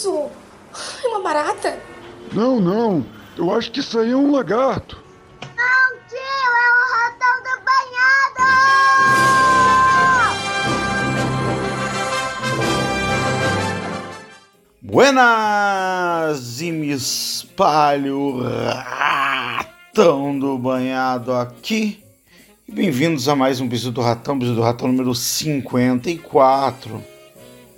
isso? É uma barata? Não, não. Eu acho que isso aí é um lagarto. Não, tio, é o ratão do banhado! Buenas! E me espalho, ratão do banhado aqui. E bem-vindos a mais um Bisu do Ratão, Bisu do Ratão número 54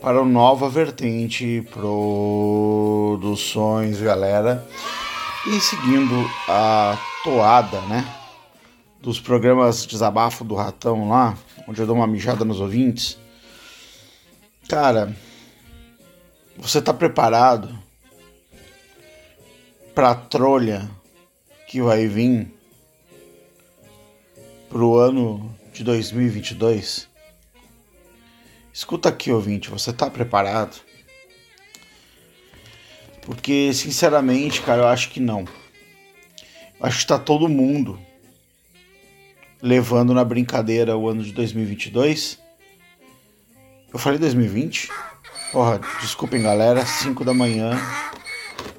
para o Nova Vertente Produções, galera. E seguindo a toada, né? Dos programas Desabafo do Ratão lá, onde eu dou uma mijada nos ouvintes. Cara, você tá preparado pra trolha que vai vir pro ano de 2022? Escuta aqui, ouvinte, você tá preparado? Porque, sinceramente, cara, eu acho que não. Eu acho que tá todo mundo levando na brincadeira o ano de 2022. Eu falei 2020? Porra, desculpem, galera, 5 da manhã.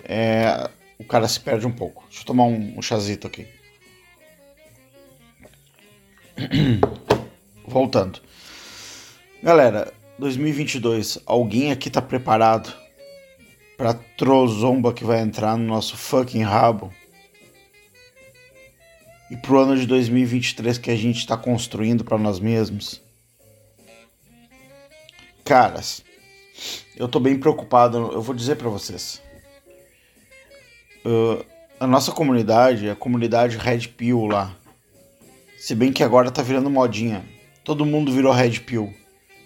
É, o cara se perde um pouco. Deixa eu tomar um, um chazito aqui. Voltando. Galera, 2022, alguém aqui tá preparado pra trozomba que vai entrar no nosso fucking rabo? E pro ano de 2023 que a gente tá construindo para nós mesmos? Caras, eu tô bem preocupado, eu vou dizer para vocês. Uh, a nossa comunidade, a comunidade Red Pill lá, se bem que agora tá virando modinha, todo mundo virou Red Pill.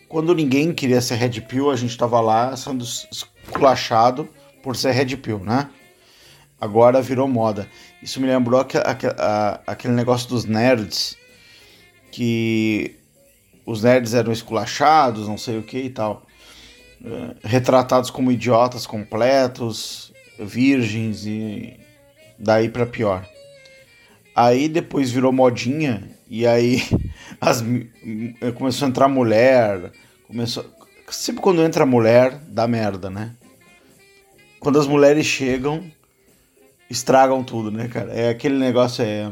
Quando ninguém queria ser Red Pill, a gente tava lá sendo esculachado por ser Red Pill, né? Agora virou moda. Isso me lembrou aquele negócio dos nerds, que os nerds eram esculachados, não sei o que e tal. Eh, retratados como idiotas completos, virgens e daí para pior. Aí depois virou modinha e aí as, começou a entrar mulher, começou sempre quando entra mulher dá merda, né? Quando as mulheres chegam estragam tudo, né, cara? É aquele negócio é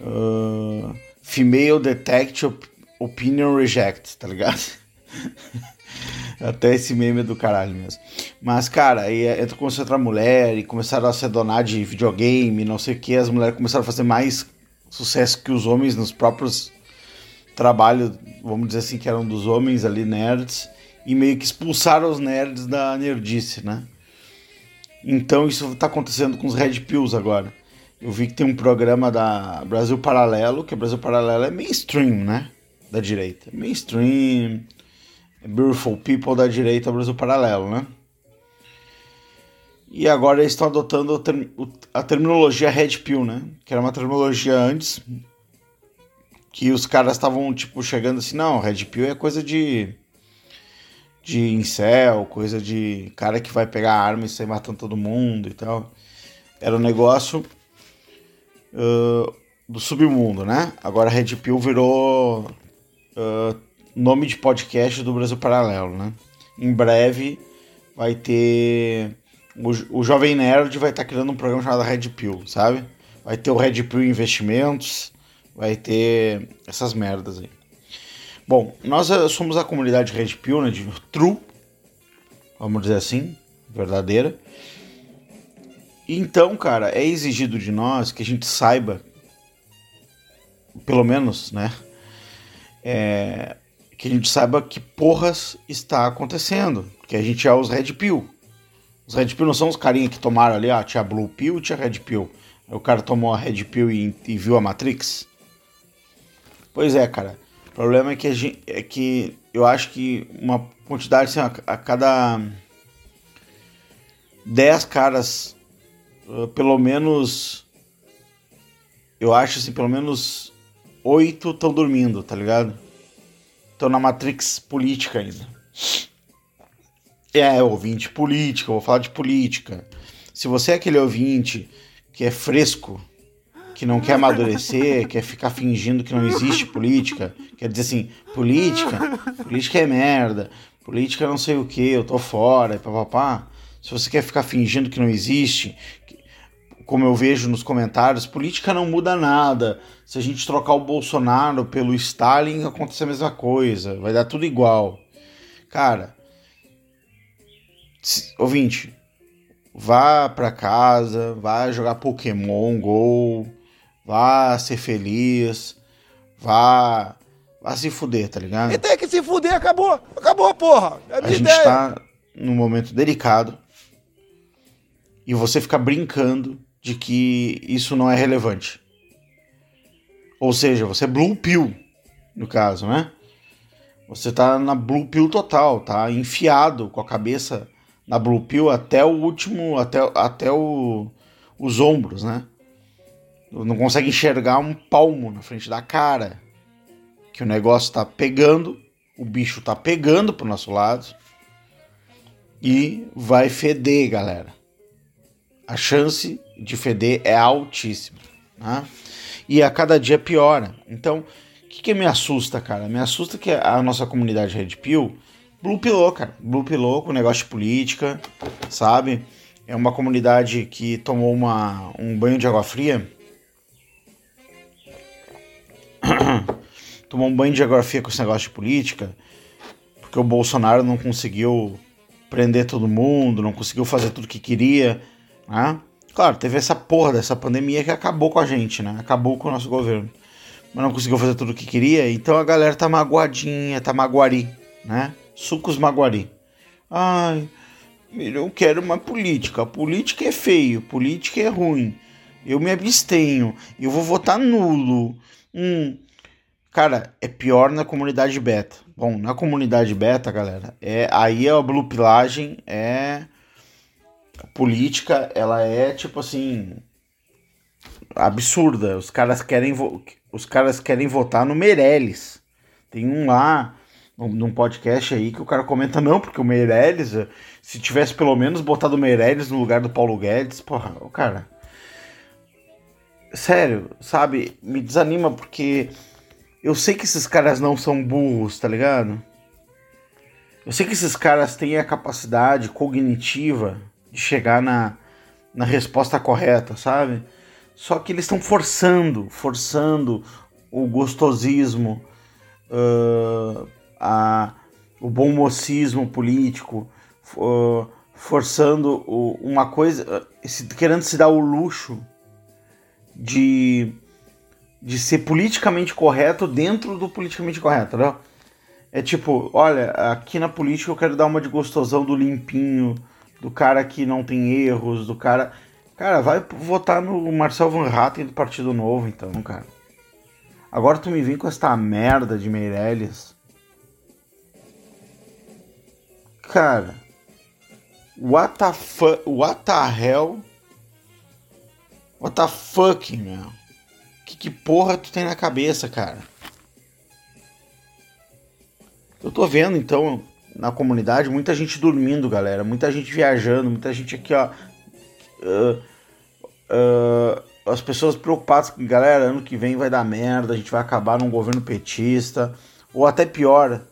uh, female detect opinion reject, tá ligado? Até esse meme é do caralho mesmo. Mas, cara, aí entra, começou a entrar mulher e começaram a se donar de videogame, não sei o que. As mulheres começaram a fazer mais sucesso que os homens nos próprios trabalhos, vamos dizer assim, que eram dos homens ali, nerds, e meio que expulsaram os nerds da nerdice, né? Então isso está acontecendo com os Red Pills agora. Eu vi que tem um programa da Brasil Paralelo, que Brasil Paralelo é mainstream, né? Da direita. Mainstream, Beautiful People da direita, Brasil Paralelo, né? E agora eles estão adotando a terminologia Red Pill, né? Que era uma terminologia antes que os caras estavam tipo chegando assim, não, Red Pill é coisa de de incel, coisa de cara que vai pegar arma e sair matando todo mundo e tal. Era um negócio uh, do submundo, né? Agora Red Pill virou uh, nome de podcast do Brasil Paralelo, né? Em breve vai ter o, o Jovem Nerd vai estar tá criando um programa chamado Red Pill, sabe? Vai ter o Red Pill Investimentos, vai ter essas merdas aí. Bom, nós eh, somos a comunidade Red Pill, né, de True, vamos dizer assim, verdadeira. Então, cara, é exigido de nós que a gente saiba, pelo menos, né, é, que a gente saiba que porras está acontecendo, porque a gente é os Red Pill. Os Red Pill não são os carinha que tomaram ali, ah, tinha Blue Pill tinha Red Pill. O cara tomou a Red Pill e, e, viu a Matrix. Pois é, cara. O problema é que, gente, é que eu acho que uma quantidade, assim, a, a cada 10 caras, uh, pelo menos. Eu acho assim, pelo menos 8 estão dormindo, tá ligado? Estão na Matrix política ainda. É, ouvinte política, vou falar de política. Se você é aquele ouvinte que é fresco, que não quer amadurecer, quer ficar fingindo que não existe política, quer dizer assim, política, política é merda, política não sei o que, eu tô fora, papapá. Se você quer ficar fingindo que não existe, como eu vejo nos comentários, política não muda nada. Se a gente trocar o Bolsonaro pelo Stalin, acontece a mesma coisa, vai dar tudo igual. Cara, ouvinte, vá para casa, vá jogar Pokémon Go, vá ser feliz, vá, vá se fuder, tá ligado? E tem que se fuder, acabou, acabou, porra. É a, a gente ideia. tá num momento delicado e você fica brincando de que isso não é relevante. Ou seja, você é blue pill, no caso, né? Você tá na blue pill total, tá enfiado com a cabeça na blue pill até o último, até, até o, os ombros, né? Não consegue enxergar um palmo na frente da cara. Que o negócio tá pegando, o bicho tá pegando pro nosso lado e vai feder, galera. A chance de feder é altíssima, né? E a cada dia piora. Então, o que, que me assusta, cara? Me assusta que a nossa comunidade Red Pill Blue Pillow, cara. Blue Pillow com negócio de política, sabe? É uma comunidade que tomou uma, um banho de água fria. tomou um banho de água fria com esse negócio de política, porque o Bolsonaro não conseguiu prender todo mundo, não conseguiu fazer tudo que queria, né? Claro, teve essa porra dessa pandemia que acabou com a gente, né? Acabou com o nosso governo. Mas não conseguiu fazer tudo o que queria, então a galera tá magoadinha, tá maguari, né? Sucos Maguari. Ai, eu quero uma política. Política é feio, política é ruim. Eu me abstenho. Eu vou votar nulo. Hum. Cara, é pior na comunidade beta. Bom, na comunidade beta, galera, é aí a blupilagem é a política, ela é tipo assim absurda. Os caras querem os caras querem votar no Meirelles. Tem um lá num podcast aí que o cara comenta, não, porque o Meirelles, se tivesse pelo menos botado o Meirelles no lugar do Paulo Guedes, porra, o cara. Sério, sabe? Me desanima porque eu sei que esses caras não são burros, tá ligado? Eu sei que esses caras têm a capacidade cognitiva de chegar na, na resposta correta, sabe? Só que eles estão forçando, forçando o gostosismo. Uh, a, o bom mocismo político, for, forçando uma coisa, se, querendo se dar o luxo de, de ser politicamente correto dentro do politicamente correto, né? É tipo, olha, aqui na política eu quero dar uma de gostosão do limpinho, do cara que não tem erros, do cara. Cara, vai votar no Marcel Van Hatten do Partido Novo, então, cara. Agora tu me vem com esta merda de Meirelles Cara, what the fuck, what the hell? What the fuck, meu? Que, que porra tu tem na cabeça, cara? Eu tô vendo, então, na comunidade, muita gente dormindo, galera. Muita gente viajando, muita gente aqui, ó. Uh, uh, as pessoas preocupadas com, galera, ano que vem vai dar merda, a gente vai acabar num governo petista. Ou até pior,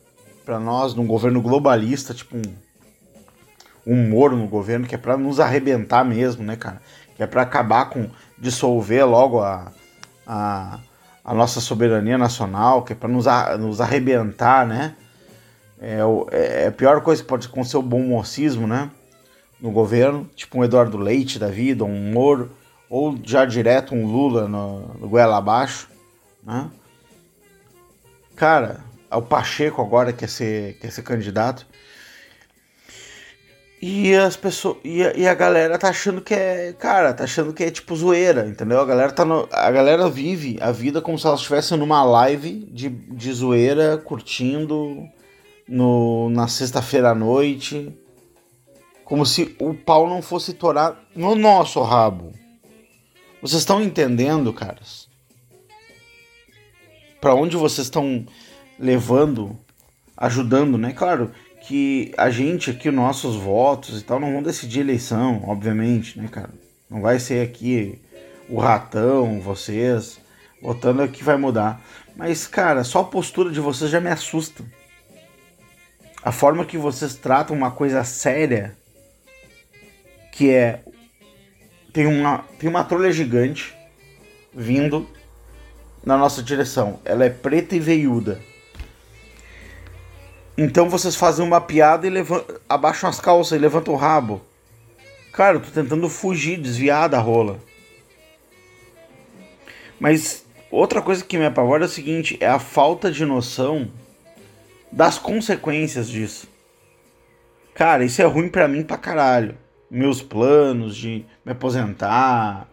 para nós num governo globalista, tipo um, um Moro no governo, que é para nos arrebentar mesmo, né, cara? Que é para acabar com, dissolver logo a, a, a nossa soberania nacional, que é para nos, nos arrebentar, né? É, é, é, a pior coisa que pode acontecer o bom mocismo, né? No governo, tipo um Eduardo Leite da vida, um Moro, ou já direto um Lula no, no goela abaixo, né? Cara, o Pacheco agora quer ser, quer ser candidato. E as pessoas. E a, e a, galera tá achando que é. Cara, tá achando que é tipo zoeira, entendeu? A galera, tá no, a galera vive a vida como se elas estivessem numa live de, de zoeira, curtindo no, na sexta-feira à noite. Como se o pau não fosse torar no nosso rabo. Vocês estão entendendo, caras? Para onde vocês estão levando, ajudando, né? Claro que a gente aqui, nossos votos e tal, não vão decidir eleição, obviamente, né, cara? Não vai ser aqui o ratão, vocês, votando é que vai mudar. Mas, cara, só a postura de vocês já me assusta. a forma que vocês tratam uma coisa séria, que é tem uma tem uma trolha gigante vindo na nossa direção. Ela é preta e veiuda. Então vocês fazem uma piada e levantam, abaixam as calças e levantam o rabo. Cara, eu tô tentando fugir, desviar da rola. Mas outra coisa que me apavora é o seguinte: é a falta de noção das consequências disso. Cara, isso é ruim para mim pra caralho. Meus planos de me aposentar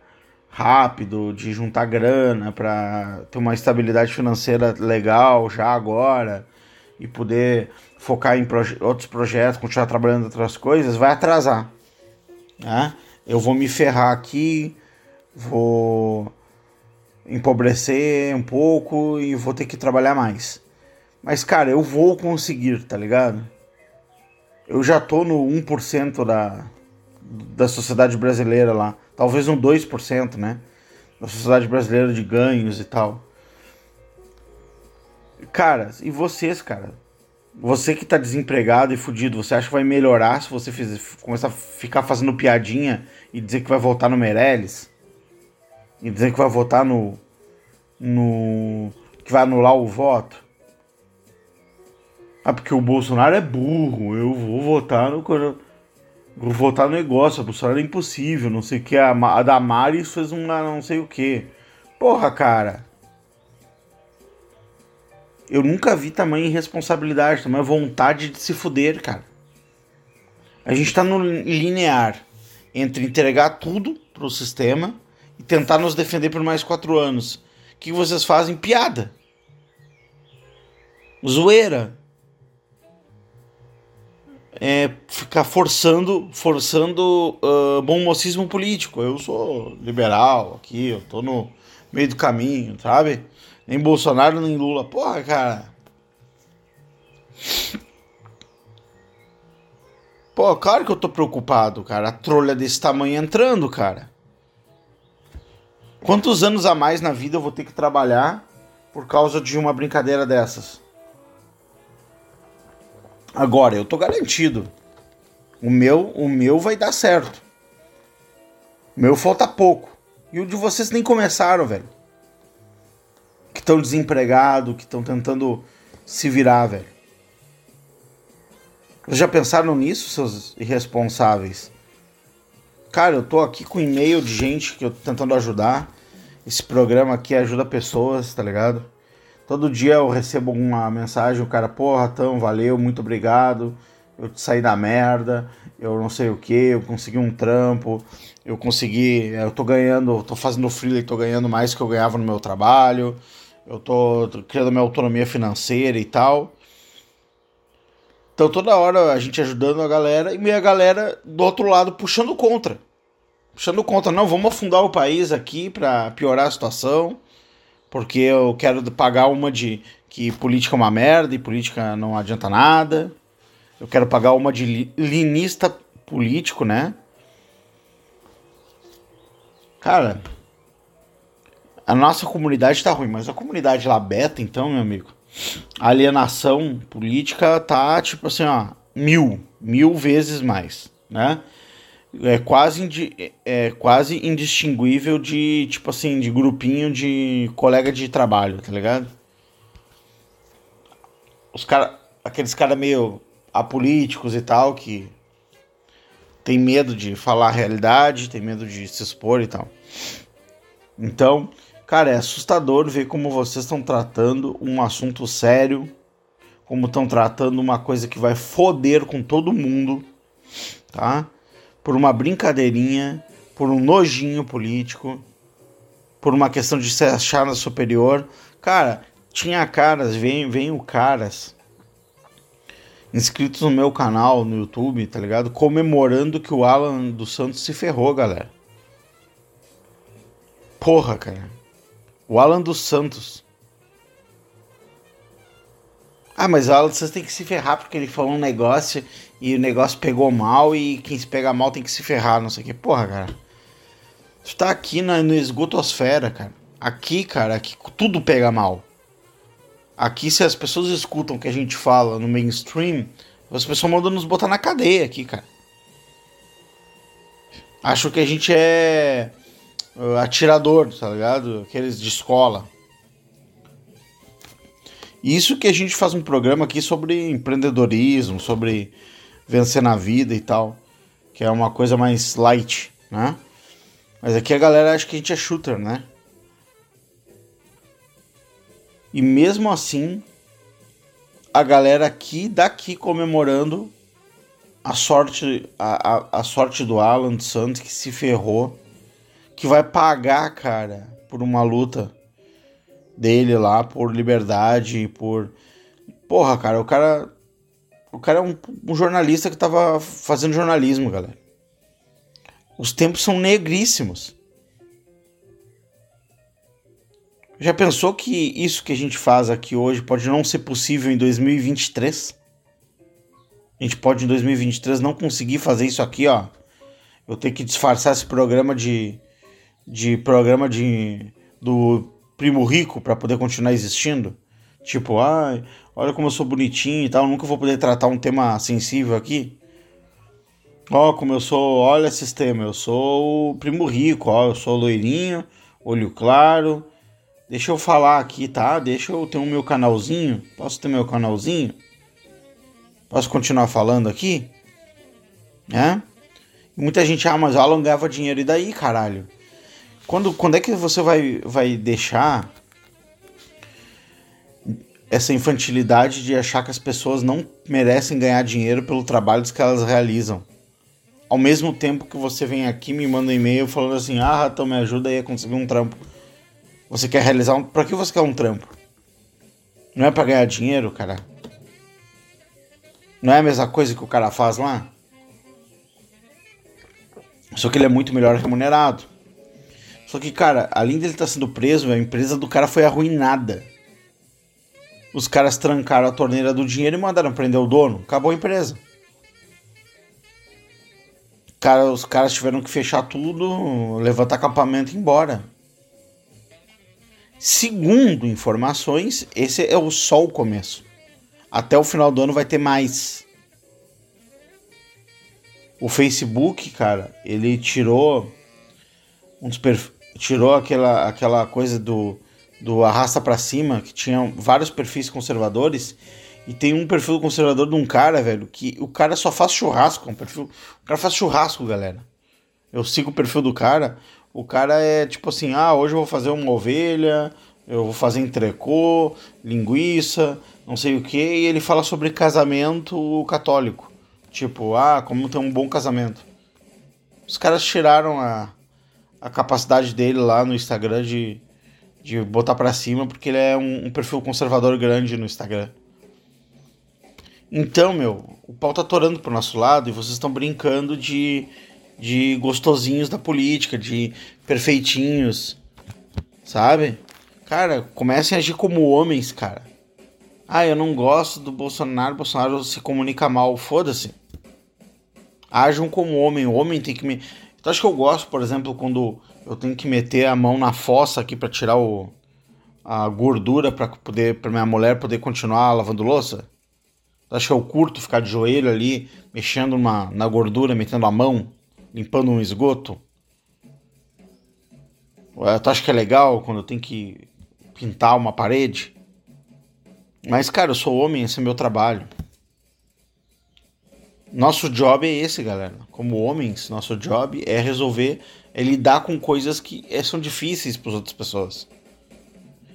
rápido, de juntar grana pra ter uma estabilidade financeira legal já agora e poder focar em proje outros projetos, continuar trabalhando outras coisas, vai atrasar. Né? Eu vou me ferrar aqui, vou empobrecer um pouco e vou ter que trabalhar mais. Mas, cara, eu vou conseguir, tá ligado? Eu já tô no 1% da, da sociedade brasileira lá. Talvez um 2%, né? Da sociedade brasileira de ganhos e tal. Cara, e vocês, cara? Você que tá desempregado e fudido, você acha que vai melhorar se você fizer, começar a ficar fazendo piadinha e dizer que vai votar no Meirelles? E dizer que vai votar no. no. que vai anular o voto? Ah, porque o Bolsonaro é burro, eu vou votar no. Vou votar no negócio, o Bolsonaro é impossível, não sei o que. A, a fez uma não sei o que. Porra, cara. Eu nunca vi tamanha irresponsabilidade, tamanha vontade de se fuder, cara. A gente tá no linear entre entregar tudo pro sistema e tentar nos defender por mais quatro anos. O que vocês fazem? Piada. Zoeira. É ficar forçando, forçando uh, bom mocismo político. Eu sou liberal aqui, eu tô no meio do caminho, sabe? Nem Bolsonaro, nem Lula. Porra, cara. Pô, claro que eu tô preocupado, cara. A trolha desse tamanho entrando, cara. Quantos anos a mais na vida eu vou ter que trabalhar por causa de uma brincadeira dessas? Agora, eu tô garantido. O meu, o meu vai dar certo. O meu falta pouco. E o de vocês nem começaram, velho que estão desempregados, que estão tentando se virar, velho. Vocês já pensaram nisso, seus irresponsáveis? Cara, eu tô aqui com e-mail de gente que eu tô tentando ajudar. Esse programa aqui ajuda pessoas, tá ligado? Todo dia eu recebo uma mensagem, o cara, porra, tão, valeu, muito obrigado. Eu saí da merda, eu não sei o que, eu consegui um trampo, eu consegui, eu tô ganhando, tô fazendo freela e tô ganhando mais que eu ganhava no meu trabalho eu tô criando minha autonomia financeira e tal. Então toda hora a gente ajudando a galera e minha galera do outro lado puxando contra. Puxando contra, não, vamos afundar o país aqui para piorar a situação, porque eu quero pagar uma de que política é uma merda e política não adianta nada. Eu quero pagar uma de linista político, né? Cara, a nossa comunidade está ruim, mas a comunidade lá beta, então, meu amigo, a alienação política tá tipo assim, ó, mil, mil vezes mais, né? É quase, é quase indistinguível de, tipo assim, de grupinho de colega de trabalho, tá ligado? Os cara, aqueles caras meio apolíticos e tal, que tem medo de falar a realidade, tem medo de se expor e tal. Então, Cara, é assustador ver como vocês estão tratando um assunto sério, como estão tratando uma coisa que vai foder com todo mundo, tá? Por uma brincadeirinha, por um nojinho político, por uma questão de se achar superior. Cara, tinha caras, vem, vem caras inscritos no meu canal no YouTube, tá ligado? Comemorando que o Alan dos Santos se ferrou, galera. Porra, cara. O Alan dos Santos. Ah, mas Alan dos Santos tem que se ferrar porque ele falou um negócio e o negócio pegou mal e quem se pega mal tem que se ferrar, não sei o que. Porra, cara. Tu tá aqui na, no esgotosfera, cara. Aqui, cara, aqui tudo pega mal. Aqui, se as pessoas escutam o que a gente fala no mainstream, As pessoas mandam nos botar na cadeia aqui, cara. Acham que a gente é uh, atirador, tá ligado? Aqueles de escola. Isso que a gente faz um programa aqui sobre empreendedorismo, sobre vencer na vida e tal, que é uma coisa mais light, né? Mas aqui a galera acha que a gente é shooter, né? E mesmo assim, a galera aqui daqui comemorando a sorte a, a, a sorte do Alan Santos que se ferrou, que vai pagar, cara, por uma luta dele lá por liberdade, por porra, cara, o cara o cara é um, um jornalista que tava fazendo jornalismo, galera. Os tempos são negríssimos. Já pensou que isso que a gente faz aqui hoje pode não ser possível em 2023? A gente pode em 2023 não conseguir fazer isso aqui, ó. Eu tenho que disfarçar esse programa de de programa de do primo rico para poder continuar existindo. Tipo, ai, olha como eu sou bonitinho e tal, nunca vou poder tratar um tema sensível aqui. Ó, oh, como eu sou, olha sistema, eu sou o primo rico, ó, eu sou loirinho, olho claro. Deixa eu falar aqui, tá? Deixa eu ter o meu canalzinho. Posso ter meu canalzinho? Posso continuar falando aqui? Né? Muita gente, ah, mas o Alan ganhava dinheiro. E daí, caralho? Quando, quando é que você vai, vai deixar essa infantilidade de achar que as pessoas não merecem ganhar dinheiro pelo trabalho que elas realizam? ao mesmo tempo que você vem aqui me manda um e-mail falando assim: "Ah, Ratão, me ajuda aí a conseguir um trampo". Você quer realizar um, para que você quer um trampo? Não é para ganhar dinheiro, cara? Não é a mesma coisa que o cara faz lá? Só que ele é muito melhor remunerado. Só que, cara, além dele estar tá sendo preso, a empresa do cara foi arruinada. Os caras trancaram a torneira do dinheiro e mandaram prender o dono. Acabou a empresa cara, os caras tiveram que fechar tudo, levantar acampamento e ir embora. Segundo informações, esse é o só o começo. Até o final do ano vai ter mais. O Facebook, cara, ele tirou uns perf... tirou aquela, aquela coisa do, do arrasta para cima, que tinha vários perfis conservadores e tem um perfil conservador de um cara, velho, que o cara só faz churrasco. Um perfil, o cara faz churrasco, galera. Eu sigo o perfil do cara. O cara é tipo assim: ah, hoje eu vou fazer uma ovelha, eu vou fazer entrecô, linguiça, não sei o que. E ele fala sobre casamento católico. Tipo, ah, como ter um bom casamento. Os caras tiraram a, a capacidade dele lá no Instagram de, de botar pra cima, porque ele é um, um perfil conservador grande no Instagram. Então, meu, o pau tá torando pro nosso lado e vocês estão brincando de, de gostosinhos da política, de perfeitinhos, sabe? Cara, comecem a agir como homens, cara. Ah, eu não gosto do Bolsonaro, Bolsonaro se comunica mal, foda-se. Ajam como homem, o homem tem que me. Então, acho que eu gosto, por exemplo, quando eu tenho que meter a mão na fossa aqui para tirar o, a gordura para poder para minha mulher poder continuar lavando louça? acho que eu curto ficar de joelho ali, mexendo uma, na gordura, metendo a mão, limpando um esgoto? Tu acha que é legal quando eu tenho que pintar uma parede? Mas, cara, eu sou homem, esse é meu trabalho. Nosso job é esse, galera. Como homens, nosso job é resolver, é lidar com coisas que é, são difíceis para as outras pessoas.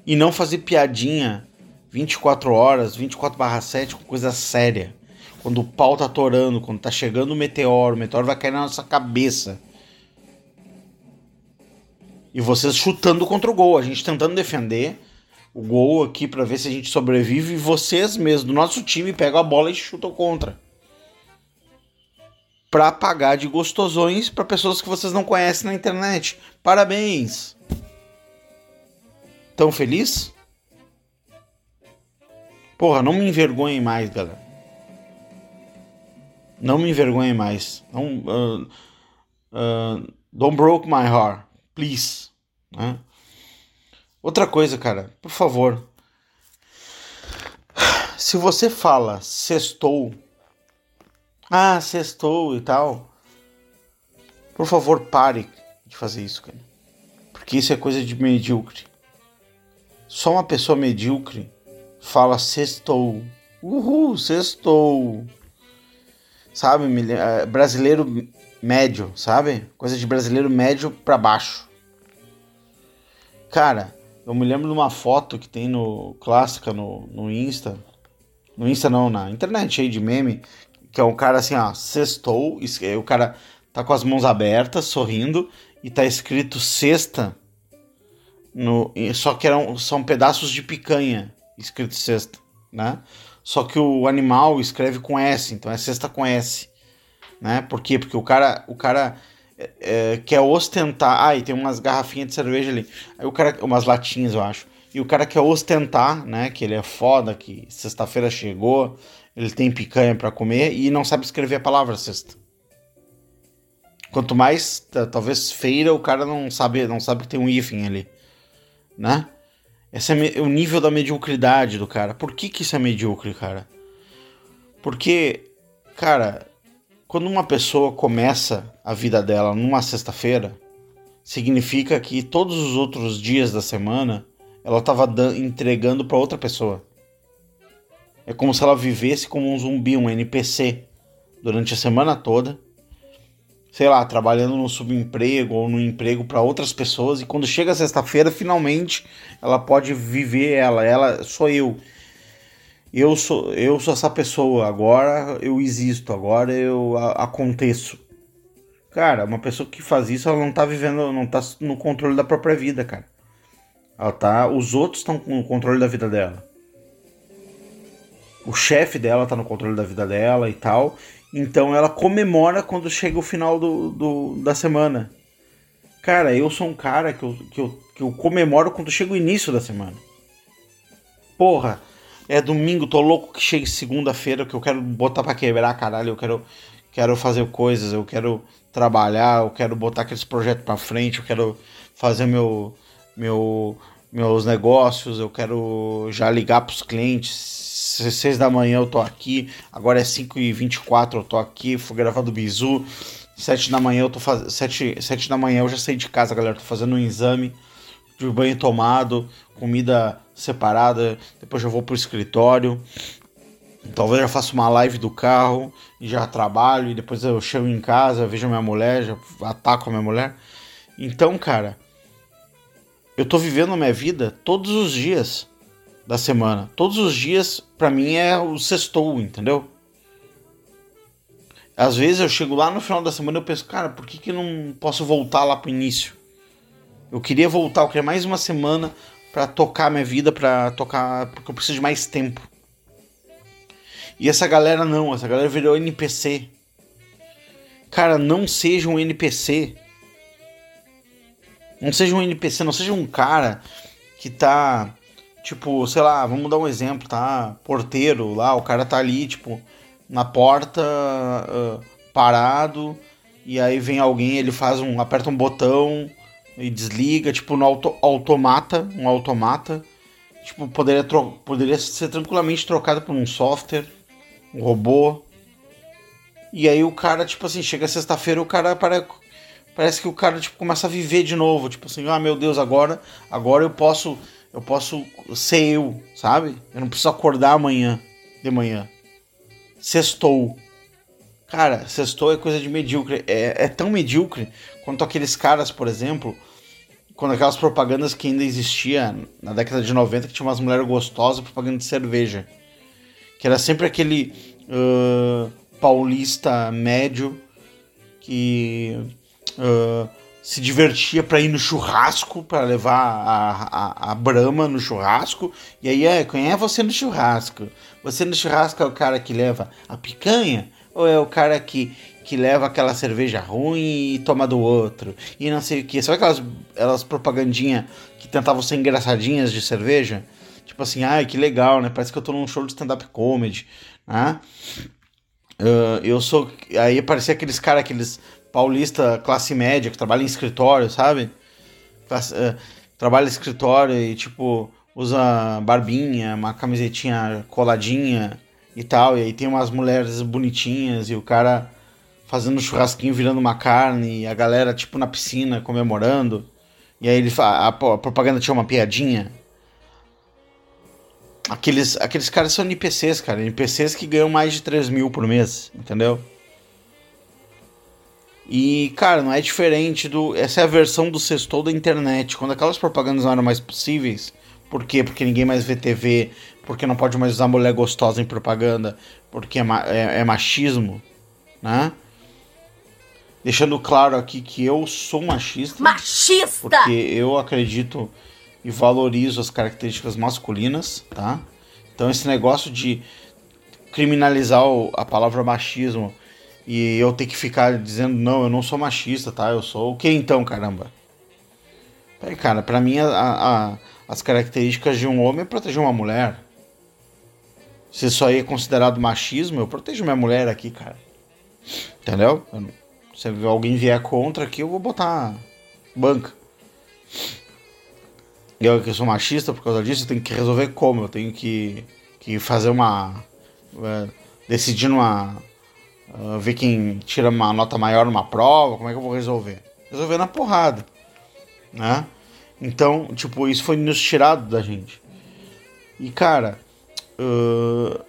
E não fazer piadinha 24 horas, 24 barra 7 com coisa séria. Quando o pau tá atorando, quando tá chegando o meteoro, o meteoro vai cair na nossa cabeça. E vocês chutando contra o gol, a gente tentando defender o gol aqui para ver se a gente sobrevive e vocês mesmos do nosso time pegam a bola e chutam contra. Pra pagar de gostosões para pessoas que vocês não conhecem na internet. Parabéns! Tão feliz? Porra, não me envergonhem mais, galera. Não me envergonhem mais. Não, uh, uh, don't broke my heart, please. Né? Outra coisa, cara, por favor. Se você fala sextou Ah, sextou e tal. Por favor, pare de fazer isso, cara. Porque isso é coisa de medíocre. Só uma pessoa medíocre fala sextou. Uhul, sextou. Sabe, é, brasileiro médio, sabe? Coisa de brasileiro médio para baixo. Cara, eu me lembro de uma foto que tem no clássica no, no Insta. No Insta não, na internet aí de meme, que é um cara assim, ó, sextou, o cara tá com as mãos abertas, sorrindo, e tá escrito sexta no, só que eram, são pedaços de picanha escrito sexta, né? Só que o animal escreve com S, então é sexta com S, né? Por quê? Porque o cara, o cara é, é, quer ostentar. Ah, e tem umas garrafinhas de cerveja ali. Aí o cara, umas latinhas, eu acho. E o cara quer ostentar, né? Que ele é foda, que sexta-feira chegou, ele tem picanha para comer e não sabe escrever a palavra sexta. Quanto mais, talvez feira, o cara não sabe, não sabe que tem um hífen ali, né? Esse é o nível da mediocridade do cara. Por que que isso é medíocre, cara? Porque, cara, quando uma pessoa começa a vida dela numa sexta-feira, significa que todos os outros dias da semana ela estava entregando para outra pessoa. É como se ela vivesse como um zumbi, um NPC, durante a semana toda sei lá, trabalhando no subemprego ou no emprego para outras pessoas e quando chega sexta-feira, finalmente ela pode viver ela, ela sou eu. Eu sou eu sou essa pessoa, agora eu existo, agora eu aconteço. Cara, uma pessoa que faz isso, ela não tá vivendo, não tá no controle da própria vida, cara. Ela tá, os outros estão no controle da vida dela. O chefe dela tá no controle da vida dela e tal. Então ela comemora quando chega o final do, do, da semana. Cara, eu sou um cara que eu, que, eu, que eu comemoro quando chega o início da semana. Porra, é domingo, tô louco que chegue segunda-feira, que eu quero botar pra quebrar, caralho. Eu quero, quero fazer coisas, eu quero trabalhar, eu quero botar aqueles projetos pra frente, eu quero fazer meu, meu, meus negócios, eu quero já ligar pros clientes 6 da manhã eu tô aqui, agora é 5 e 24 eu tô aqui, fui gravar do Bizu. 7 da manhã eu tô fazendo. 7, 7 da manhã eu já saí de casa, galera. Tô fazendo um exame de banho tomado, comida separada. Depois eu vou pro escritório. Talvez eu faça uma live do carro e já trabalho. E depois eu chego em casa, vejo minha mulher, já ataco a minha mulher. Então, cara, eu tô vivendo a minha vida todos os dias da semana. Todos os dias, para mim, é o sextou, entendeu? Às vezes eu chego lá no final da semana e eu penso, cara, por que, que não posso voltar lá pro início? Eu queria voltar, eu queria mais uma semana para tocar minha vida, para tocar, porque eu preciso de mais tempo. E essa galera não, essa galera virou NPC. Cara, não seja um NPC. Não seja um NPC, não seja um cara que tá Tipo, sei lá, vamos dar um exemplo, tá? Porteiro lá, o cara tá ali, tipo, na porta, uh, parado, e aí vem alguém, ele faz um. aperta um botão e desliga, tipo, no auto, automata, um automata. Tipo, poderia, poderia ser tranquilamente trocado por um software, um robô. E aí o cara, tipo assim, chega sexta-feira, o cara para, parece que o cara tipo, começa a viver de novo. Tipo assim, ah meu Deus, agora, agora eu posso eu posso ser eu, sabe? Eu não preciso acordar amanhã, de manhã. Sextou. Cara, sextou é coisa de medíocre. É, é tão medíocre quanto aqueles caras, por exemplo, quando aquelas propagandas que ainda existia na década de 90 que tinha umas mulheres gostosas propaganda de cerveja. Que era sempre aquele uh, paulista médio que uh, se divertia para ir no churrasco, para levar a, a, a Brahma no churrasco. E aí, é, quem é você no churrasco? Você no churrasco é o cara que leva a picanha? Ou é o cara que, que leva aquela cerveja ruim e toma do outro? E não sei o que. Sabe aquelas, aquelas propagandinhas que tentavam ser engraçadinhas de cerveja? Tipo assim, ai, que legal, né? Parece que eu tô num show de stand-up comedy, né? Uh, eu sou. Aí aparecia aqueles caras, aqueles paulista classe média que trabalha em escritório, sabe? Classe, uh, trabalha em escritório e tipo usa barbinha, uma camisetinha coladinha e tal. E aí tem umas mulheres bonitinhas e o cara fazendo churrasquinho virando uma carne, e a galera tipo na piscina comemorando. E aí ele a, a propaganda tinha uma piadinha. Aqueles, aqueles caras são NPCs, cara. NPCs que ganham mais de 3 mil por mês, entendeu? E, cara, não é diferente do. Essa é a versão do sextou da internet. Quando aquelas propagandas não eram mais possíveis. Por quê? Porque ninguém mais vê TV. Porque não pode mais usar mulher gostosa em propaganda. Porque é, é, é machismo, né? Deixando claro aqui que eu sou machista. Machista! Porque eu acredito e valorizo as características masculinas, tá? Então esse negócio de criminalizar a palavra machismo e eu ter que ficar dizendo não, eu não sou machista, tá? Eu sou o que então, caramba? Peraí, cara, pra mim a, a, as características de um homem é proteger uma mulher. Se isso aí é considerado machismo, eu protejo minha mulher aqui, cara. Entendeu? Se alguém vier contra aqui, eu vou botar banca. Eu que sou machista por causa disso, eu tenho que resolver como? Eu tenho que, que fazer uma. Uh, decidir uma. Uh, ver quem tira uma nota maior numa prova, como é que eu vou resolver? Resolver na porrada. Né? Então, tipo, isso foi nos tirado da gente. E cara. Uh,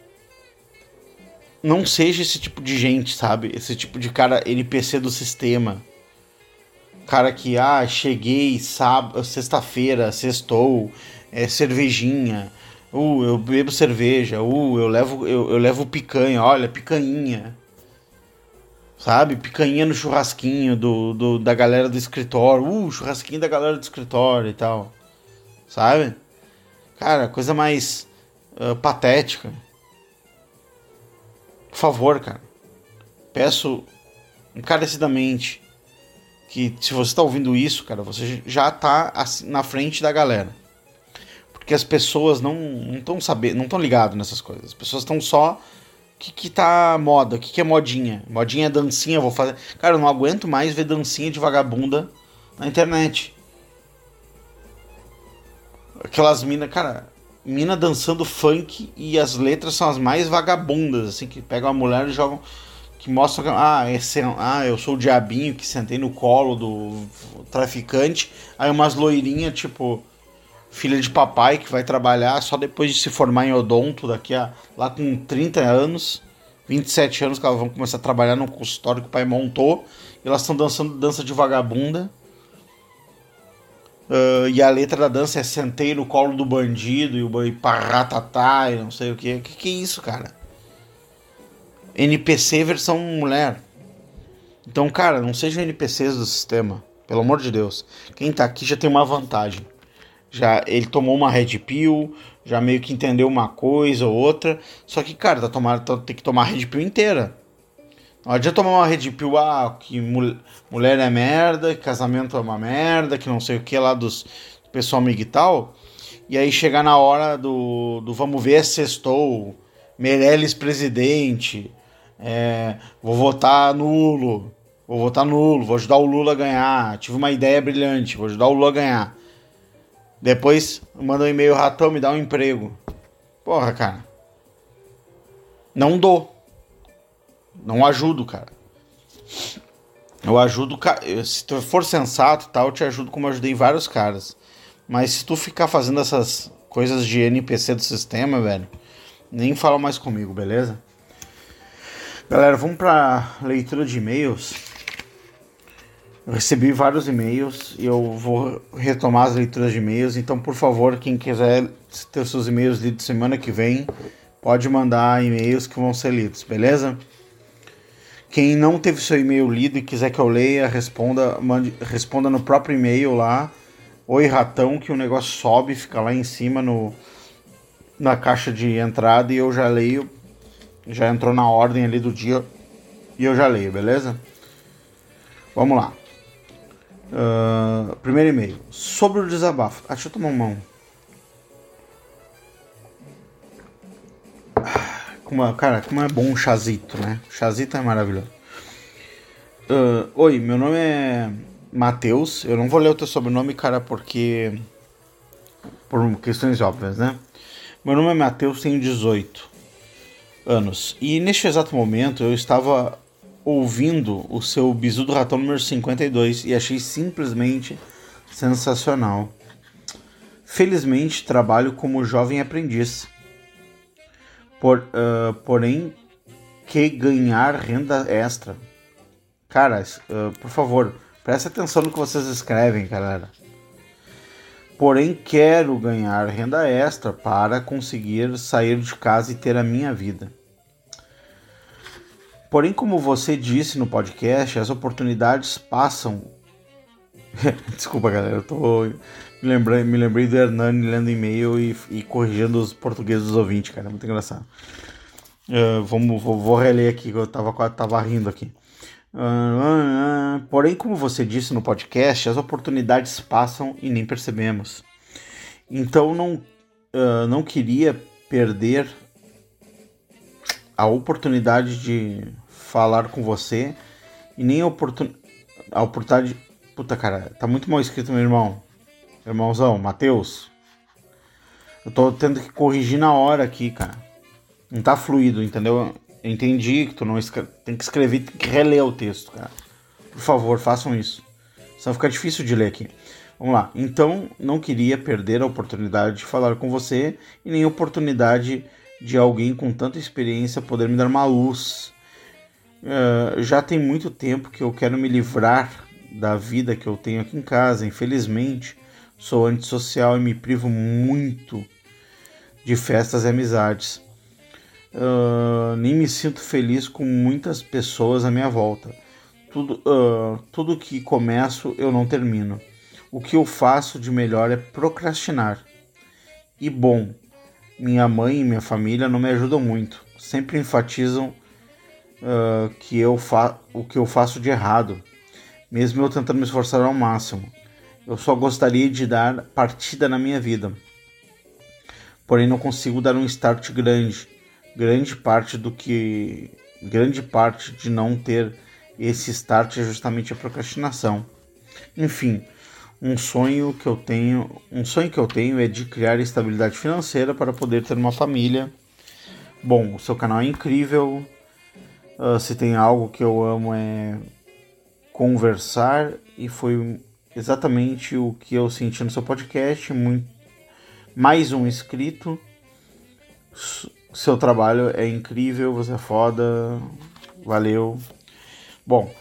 não seja esse tipo de gente, sabe? Esse tipo de cara NPC do sistema cara que, ah, cheguei sábado, sexta-feira, sextou, é cervejinha, uh, eu bebo cerveja, uh, eu levo, eu, eu levo picanha, olha, picanha. Sabe? Picanha no churrasquinho do, do, da galera do escritório. Uh, churrasquinho da galera do escritório e tal. Sabe? Cara, coisa mais uh, patética. Por favor, cara. Peço encarecidamente que se você está ouvindo isso, cara, você já está na frente da galera. Porque as pessoas não estão sabendo, não estão ligadas nessas coisas. As pessoas estão só que, que tá moda, o que, que é modinha. Modinha é dancinha, vou fazer. Cara, eu não aguento mais ver dancinha de vagabunda na internet. Aquelas minas, cara, mina dançando funk e as letras são as mais vagabundas, assim, que pegam a mulher e jogam que mostra que ah, esse, ah, eu sou o diabinho que sentei no colo do traficante. Aí umas loirinhas, tipo, filha de papai que vai trabalhar só depois de se formar em odonto, daqui a lá com 30 anos, 27 anos que elas vão começar a trabalhar no consultório que o pai montou. E elas estão dançando dança de vagabunda. Uh, e a letra da dança é sentei no colo do bandido e o parratatá e não sei o que. O que, que é isso, cara? NPC versão mulher. Então, cara, não sejam NPCs do sistema. Pelo amor de Deus. Quem tá aqui já tem uma vantagem. Já ele tomou uma red pill, já meio que entendeu uma coisa ou outra. Só que, cara, tá tomando, tá, tem que tomar a red pill inteira. Não adianta tomar uma red pill, ah, que mulher é merda, que casamento é uma merda, que não sei o que lá dos do pessoal amigo e tal. E aí chegar na hora do, do vamos ver, sextou, Meirelles presidente, é, vou votar nulo. Vou votar nulo. Vou ajudar o Lula a ganhar. Tive uma ideia brilhante. Vou ajudar o Lula a ganhar. Depois manda um e-mail, ratão, me dá um emprego. Porra, cara. Não dou. Não ajudo, cara. Eu ajudo. Se tu for sensato e tal, eu te ajudo como eu ajudei vários caras. Mas se tu ficar fazendo essas coisas de NPC do sistema, velho, nem fala mais comigo, beleza? Galera, vamos para leitura de e-mails. Recebi vários e-mails e eu vou retomar as leituras de e-mails. Então, por favor, quem quiser ter seus e-mails lidos semana que vem, pode mandar e-mails que vão ser lidos, beleza? Quem não teve seu e-mail lido e quiser que eu leia, responda, mande, responda no próprio e-mail lá. Oi, ratão, que o negócio sobe, fica lá em cima no, na caixa de entrada e eu já leio já entrou na ordem ali do dia e eu já leio, beleza? Vamos lá. Uh, primeiro e-mail. Sobre o desabafo. Ah, deixa eu tomar uma mão. Como, cara, como é bom um chazito, né? Chazito é maravilhoso. Uh, oi, meu nome é Matheus. Eu não vou ler o teu sobrenome, cara, porque. Por questões óbvias, né? Meu nome é Matheus, tenho 18. anos. E neste exato momento eu estava ouvindo o seu Bisu do Ratão número 52 e achei simplesmente sensacional. Felizmente trabalho como jovem aprendiz. Por, uh, porém, que ganhar renda extra. Cara, uh, por favor, preste atenção no que vocês escrevem, galera. Porém, quero ganhar renda extra para conseguir sair de casa e ter a minha vida. Porém, como você disse no podcast, as oportunidades passam. Desculpa, galera, eu tô. Me lembrei, me lembrei do Hernani lendo e-mail e, e corrigindo os portugueses dos ouvintes, cara. Muito engraçado. Uh, vamos, vou, vou, reler aqui, que eu tava, tava rindo aqui. Uh, uh, porém, como você disse no podcast, as oportunidades passam e nem percebemos. Então não, não queria perder a oportunidade de falar com você e nem a, oportun... a oportunidade. Puta cara, tá muito mal escrito, meu irmão. Irmãozão, Matheus. Eu tô tendo que corrigir na hora aqui, cara. Não tá fluido, entendeu? Eu entendi que tu não tem que escrever, tem que reler o texto, cara. Por favor, façam isso. Senão fica difícil de ler aqui. Vamos lá. Então, não queria perder a oportunidade de falar com você e nem a oportunidade de alguém com tanta experiência poder me dar uma luz. Uh, já tem muito tempo que eu quero me livrar da vida que eu tenho aqui em casa. Infelizmente, sou antissocial e me privo muito de festas e amizades. Uh, nem me sinto feliz com muitas pessoas à minha volta. Tudo, uh, tudo que começo eu não termino. O que eu faço de melhor é procrastinar. E bom, minha mãe e minha família não me ajudam muito. Sempre enfatizam uh, que eu fa o que eu faço de errado, mesmo eu tentando me esforçar ao máximo. Eu só gostaria de dar partida na minha vida. Porém não consigo dar um start grande grande parte do que grande parte de não ter esse start é justamente a procrastinação. Enfim, um sonho que eu tenho, um sonho que eu tenho é de criar estabilidade financeira para poder ter uma família. Bom, o seu canal é incrível. Uh, se tem algo que eu amo é conversar e foi exatamente o que eu senti no seu podcast. Muito, mais um inscrito seu trabalho é incrível, você é foda, valeu. Bom,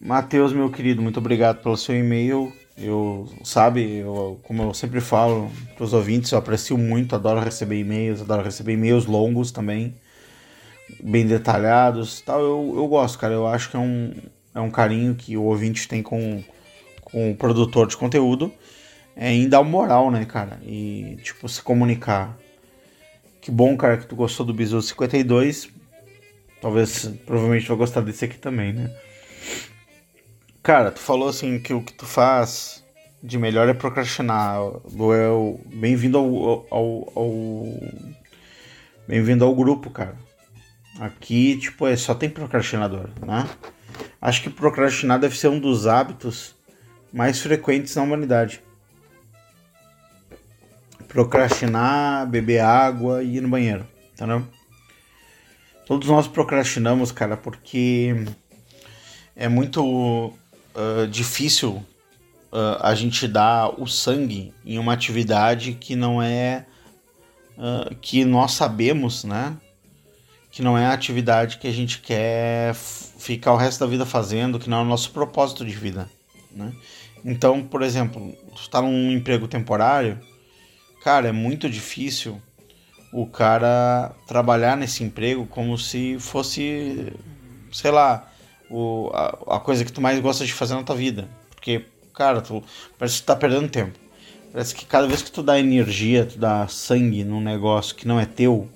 Matheus, meu querido, muito obrigado pelo seu e-mail. Eu, sabe, eu, como eu sempre falo para os ouvintes, eu aprecio muito, adoro receber e-mails, adoro receber e-mails longos também, bem detalhados tal. Eu, eu gosto, cara, eu acho que é um, é um carinho que o ouvinte tem com, com o produtor de conteúdo, é em dar moral, né, cara, e, tipo, se comunicar. Que bom, cara, que tu gostou do Bizu 52. Talvez, provavelmente vai gostar desse aqui também, né? Cara, tu falou assim que o que tu faz de melhor é procrastinar. Eu, bem-vindo ao, ao, ao bem-vindo ao grupo, cara. Aqui, tipo, é só tem procrastinador, né? Acho que procrastinar deve ser um dos hábitos mais frequentes na humanidade procrastinar, beber água e ir no banheiro, entendeu? Todos nós procrastinamos, cara, porque é muito uh, difícil uh, a gente dar o sangue em uma atividade que não é uh, que nós sabemos, né? Que não é a atividade que a gente quer ficar o resto da vida fazendo, que não é o nosso propósito de vida, né? Então, por exemplo, tu está num emprego temporário, cara, é muito difícil o cara trabalhar nesse emprego como se fosse, sei lá, o, a, a, coisa que tu mais gosta de fazer na tua vida. Porque, cara, tu parece que tu tá perdendo tempo. Parece que cada vez que tu dá energia, tu dá sangue num negócio que não é teu,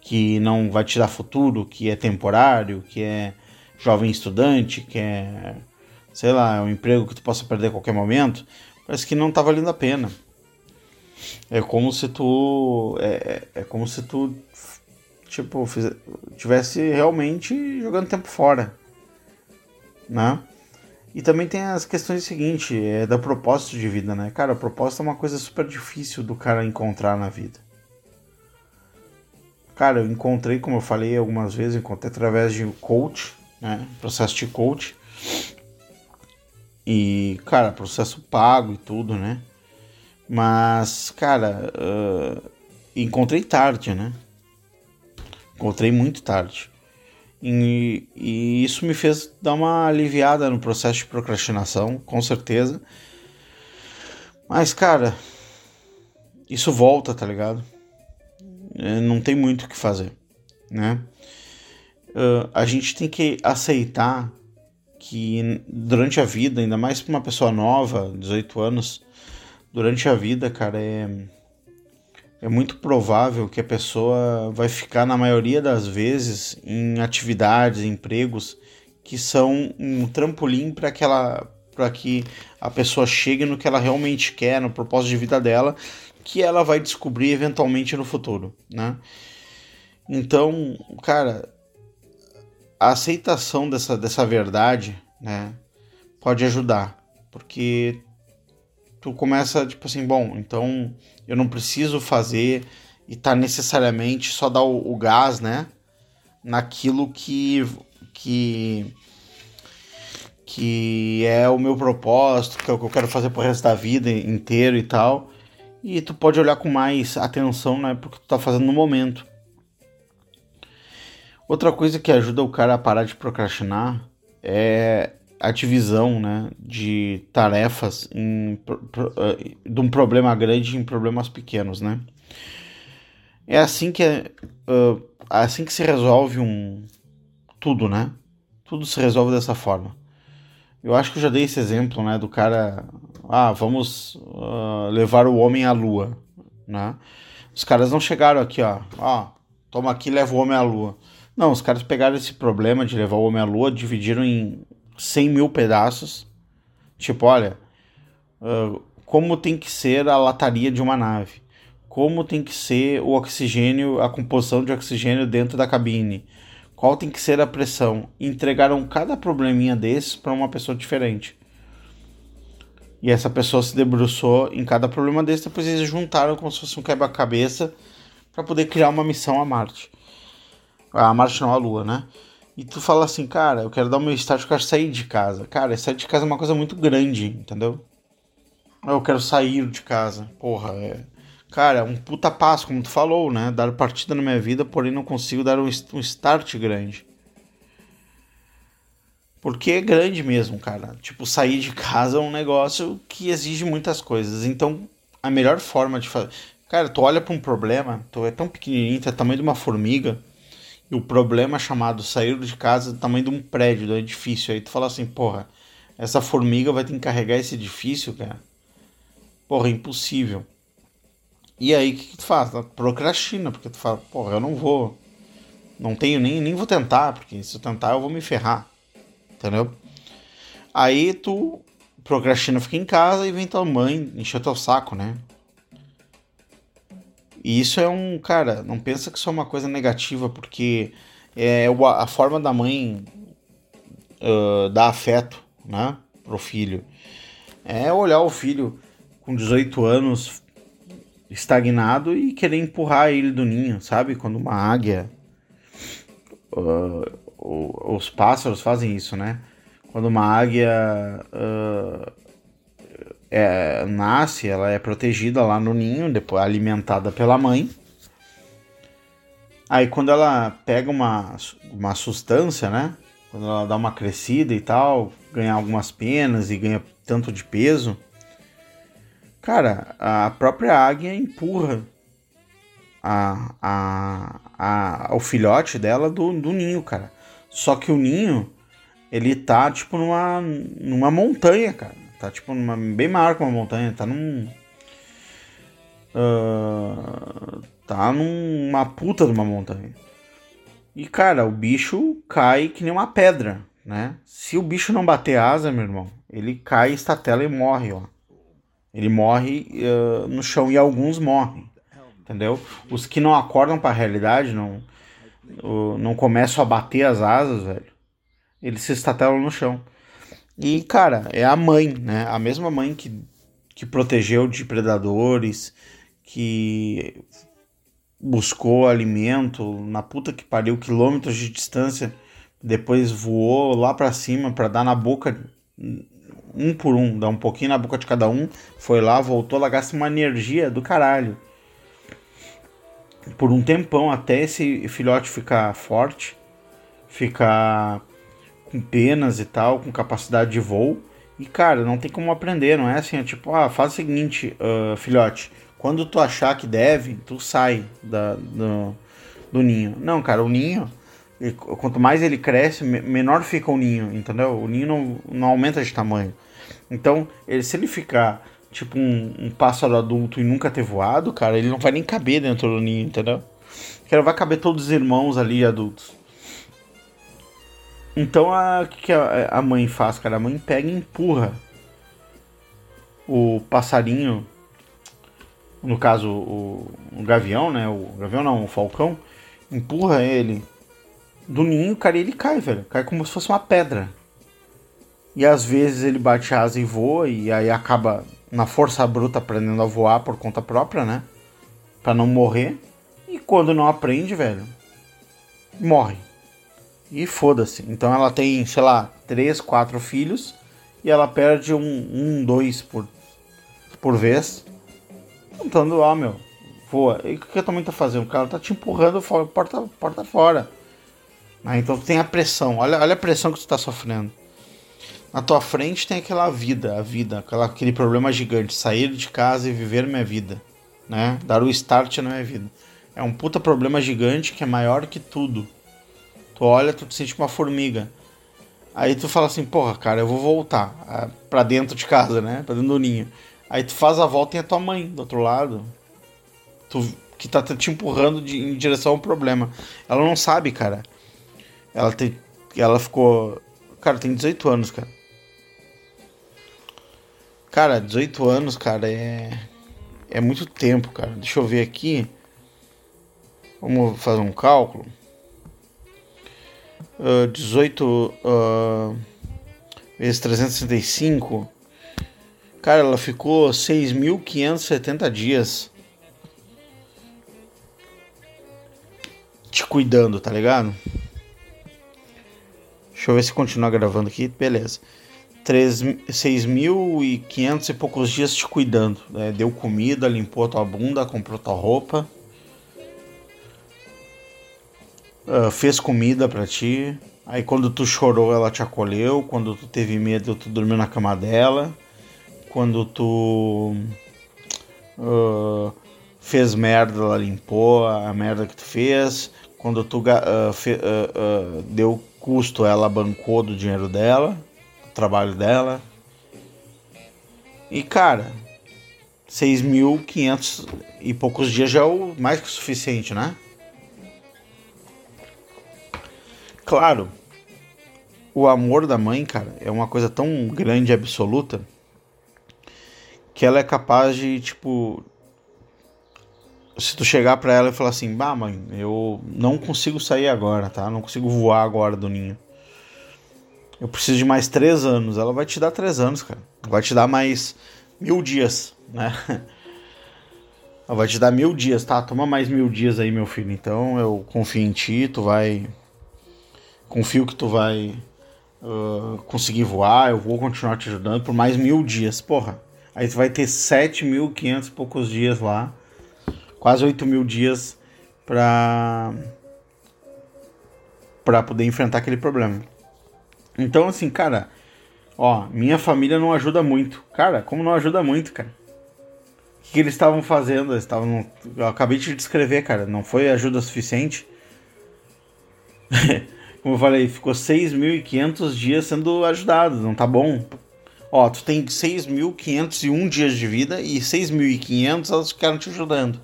que não vai te dar futuro, que é temporário, que é jovem estudante, que é, sei lá, é um emprego que tu possa perder a qualquer momento, parece que não tá valendo a pena. É como se tu. É, é, é como se tu. Tipo, tivesse realmente jogando tempo fora. Né? E também tem as questões seguintes, é da propósito de vida, né? Cara, a proposta é uma coisa super difícil do cara encontrar na vida. Cara, eu encontrei, como eu falei algumas vezes, encontrei através de coach, né? Processo de coach. E, cara, processo pago e tudo, né? Mas, cara, uh, encontrei tarde, né? Encontrei muito tarde. E, e, isso me fez dar uma aliviada no processo de procrastinação, com certeza. Mas, cara, isso volta, tá ligado? É, não tem muito o que fazer, né? Uh, a gente tem que aceitar que durante a vida, ainda mais para uma pessoa nova, 18 anos, durante a vida, cara, é, é muito provável que a pessoa vai ficar, na maioria das vezes, em atividades, empregos que são um trampolim para que ela para que a pessoa chegue no que ela realmente quer, no propósito de vida dela, que ela vai descobrir eventualmente no futuro, né? Então, cara, a aceitação dessa, dessa verdade, né, pode ajudar, porque tu começa tipo assim, bom, então eu não preciso fazer e tá necessariamente só dar o, o gás, né, naquilo que que que é o meu propósito, que é o que eu quero fazer pro resto da vida inteiro e tal. E tu pode olhar com mais atenção, né, porque tu tá fazendo no momento. Outra coisa que ajuda o cara a parar de procrastinar é a divisão né, de tarefas em, eh, de um problema grande em problemas pequenos, né? É assim que uh, assim que se resolve um tudo, né? Tudo se resolve dessa forma. Eu acho que eu já dei esse exemplo, né, do cara, ah, vamos uh, levar o homem à lua, né? Os caras não chegaram aqui, ó, ó, toma aqui, leva o homem à lua. Não, os caras pegaram esse problema de levar o homem à lua, dividiram em 100 mil pedaços. Tipo, olha, uh, como tem que ser a lataria de uma nave, como tem que ser o oxigênio, a composição de oxigênio dentro da cabine, qual tem que ser a pressão. Entregaram cada probleminha desses para uma pessoa diferente. E essa pessoa se debruçou em cada problema desse, depois eles juntaram como se fosse um quebra-cabeça para poder criar uma missão a Marte. A Marte não, a Lua, né? E tu fala assim, cara, eu quero dar o meu start, eu quero sair de casa. Cara, sair de casa é uma coisa muito grande, entendeu? Eu quero sair de casa. Porra, é. Cara, é um puta passo, como tu falou, né? Dar partida na minha vida, porém não consigo dar um, um start grande. Porque é grande mesmo, cara. Tipo, sair de casa é um negócio que exige muitas coisas. Então, a melhor forma de fazer. Cara, tu olha para um problema, tu é tão pequenininho, tu é tamanho de uma formiga o problema chamado sair de casa do tamanho de um prédio, do edifício. Aí tu fala assim, porra, essa formiga vai ter que carregar esse edifício, cara. Porra, é impossível. E aí o que, que, tu faz? Procrastina, porque tu fala, porra, eu não vou. Não tenho nem, nem vou tentar, porque se eu tentar eu vou me ferrar. Entendeu? Aí tu procrastina, fica em casa e vem tua mãe encher teu saco, né? E isso é um, cara, não pensa que isso é uma coisa negativa, porque é a forma da mãe uh, dar afeto, né, pro filho. É olhar o filho com 18 anos estagnado e querer empurrar ele do ninho, sabe? Quando uma águia. Uh, os pássaros fazem isso, né? Quando uma águia uh, é, nasce, ela é protegida lá no ninho, depois alimentada pela mãe. Aí quando ela pega uma, uma substância, né? Quando ela dá uma crescida e tal, ganha algumas penas e ganha tanto de peso, cara, a própria águia empurra a, a, a, o filhote dela do, do ninho, cara. Só que o ninho, ele tá tipo numa, numa montanha, cara. Tá tipo numa, bem maior que uma montanha. Tá num. Uh, tá numa puta de uma montanha. E cara, o bicho cai que nem uma pedra, né? Se o bicho não bater asa, meu irmão, ele cai, estatela e morre, ó. Ele morre uh, no chão e alguns morrem, entendeu? Os que não acordam para a realidade, não, uh, não começam a bater as asas, velho, eles se estatelam no chão. E, cara, é a mãe, né? A mesma mãe que, que protegeu de predadores, que buscou alimento na puta que pariu, quilômetros de distância, depois voou lá para cima para dar na boca um por um, dar um pouquinho na boca de cada um, foi lá, voltou, ela gasta uma energia do caralho. Por um tempão até esse filhote ficar forte, ficar com penas e tal, com capacidade de voo. E cara, não tem como aprender, não é assim, é tipo, ah, faz o seguinte, uh, filhote, quando tu achar que deve, tu sai da, do, do ninho. Não, cara, o ninho, quanto mais ele cresce, menor fica o ninho, entendeu? O ninho não, não aumenta de tamanho. Então, ele, se ele ficar tipo um, um, pássaro adulto e nunca ter voado, cara, ele não vai nem caber dentro do ninho, entendeu? Porque vai caber todos os irmãos ali adultos. Então, que, que a, a mãe faz, cara? A mãe pega e empurra o passarinho no caso o, o gavião, né? O gavião não, o falcão, empurra ele do ninho, cara, e ele cai, velho. Cai como se fosse uma pedra. E às vezes ele bate asa e voa, e aí acaba na força bruta aprendendo a voar por conta própria, né? Pra não morrer. E quando não aprende, velho, morre. E foda-se. Então ela tem, sei lá, três, quatro filhos e ela perde um, um dois por, por vez Contando, ó, meu, voa. E o que a tua mãe tá fazendo? O cara tá te empurrando fora, porta, porta fora. Ah, então tem a pressão. Olha, olha a pressão que tu tá sofrendo. Na tua frente tem aquela vida, a vida, aquela, aquele problema gigante. Sair de casa e viver minha vida. Né? Dar o start na minha vida. É um puta problema gigante que é maior que tudo. Tu olha, tu te sente uma formiga. Aí tu fala assim, porra, cara, eu vou voltar ah, pra dentro de casa, né? Pra dentro do ninho. Aí tu faz a volta e é tua mãe do outro lado. Tu, que tá te empurrando de, em direção ao problema. Ela não sabe, cara. Ela tem. Ela ficou. Cara, tem 18 anos, cara. Cara, 18 anos, cara, é. É muito tempo, cara. Deixa eu ver aqui. Vamos fazer um cálculo. Uh, 18 uh, vezes 365 Cara, ela ficou 6.570 dias te cuidando, tá ligado? Deixa eu ver se continuar gravando aqui. Beleza. 6.500 e poucos dias te cuidando. Né? Deu comida, limpou tua bunda, comprou tua roupa. Uh, fez comida para ti. Aí quando tu chorou, ela te acolheu. Quando tu teve medo, tu dormiu na cama dela quando tu uh, fez merda, ela limpou a merda que tu fez. Quando tu uh, fe, deu custo, ela bancou do dinheiro dela, do trabalho dela. E cara, 6.500 e poucos dias já é o mais que o suficiente, né? Claro, o amor da mãe, cara, é uma coisa tão grande e absoluta que ela é capaz de, tipo, se tu chegar para ela e falar assim, bah, mãe, eu não consigo sair agora, tá? Não consigo voar agora do ninho. Eu preciso de mais três anos. Ela vai te dar três anos, cara. Vai te dar mais mil dias, né? Ela vai te dar mil dias, tá? Toma mais mil dias aí, meu filho. Então eu confio em ti, tu vai. Confio que tu vai uh, conseguir voar. Eu vou continuar te ajudando por mais mil dias. Porra, Aí você vai ter 7.500 e poucos dias lá, quase 8 mil dias para para poder enfrentar aquele problema. Então, assim, cara, ó, minha família não ajuda muito. Cara, como não ajuda muito, cara? O que, que eles estavam fazendo? Eles estavam. Eu acabei de descrever, cara. Não foi ajuda suficiente. como eu falei, ficou 6.500 dias sendo ajudado. Não tá bom. Ó, tu tem 6.501 dias de vida e 6.500 elas ficaram te ajudando.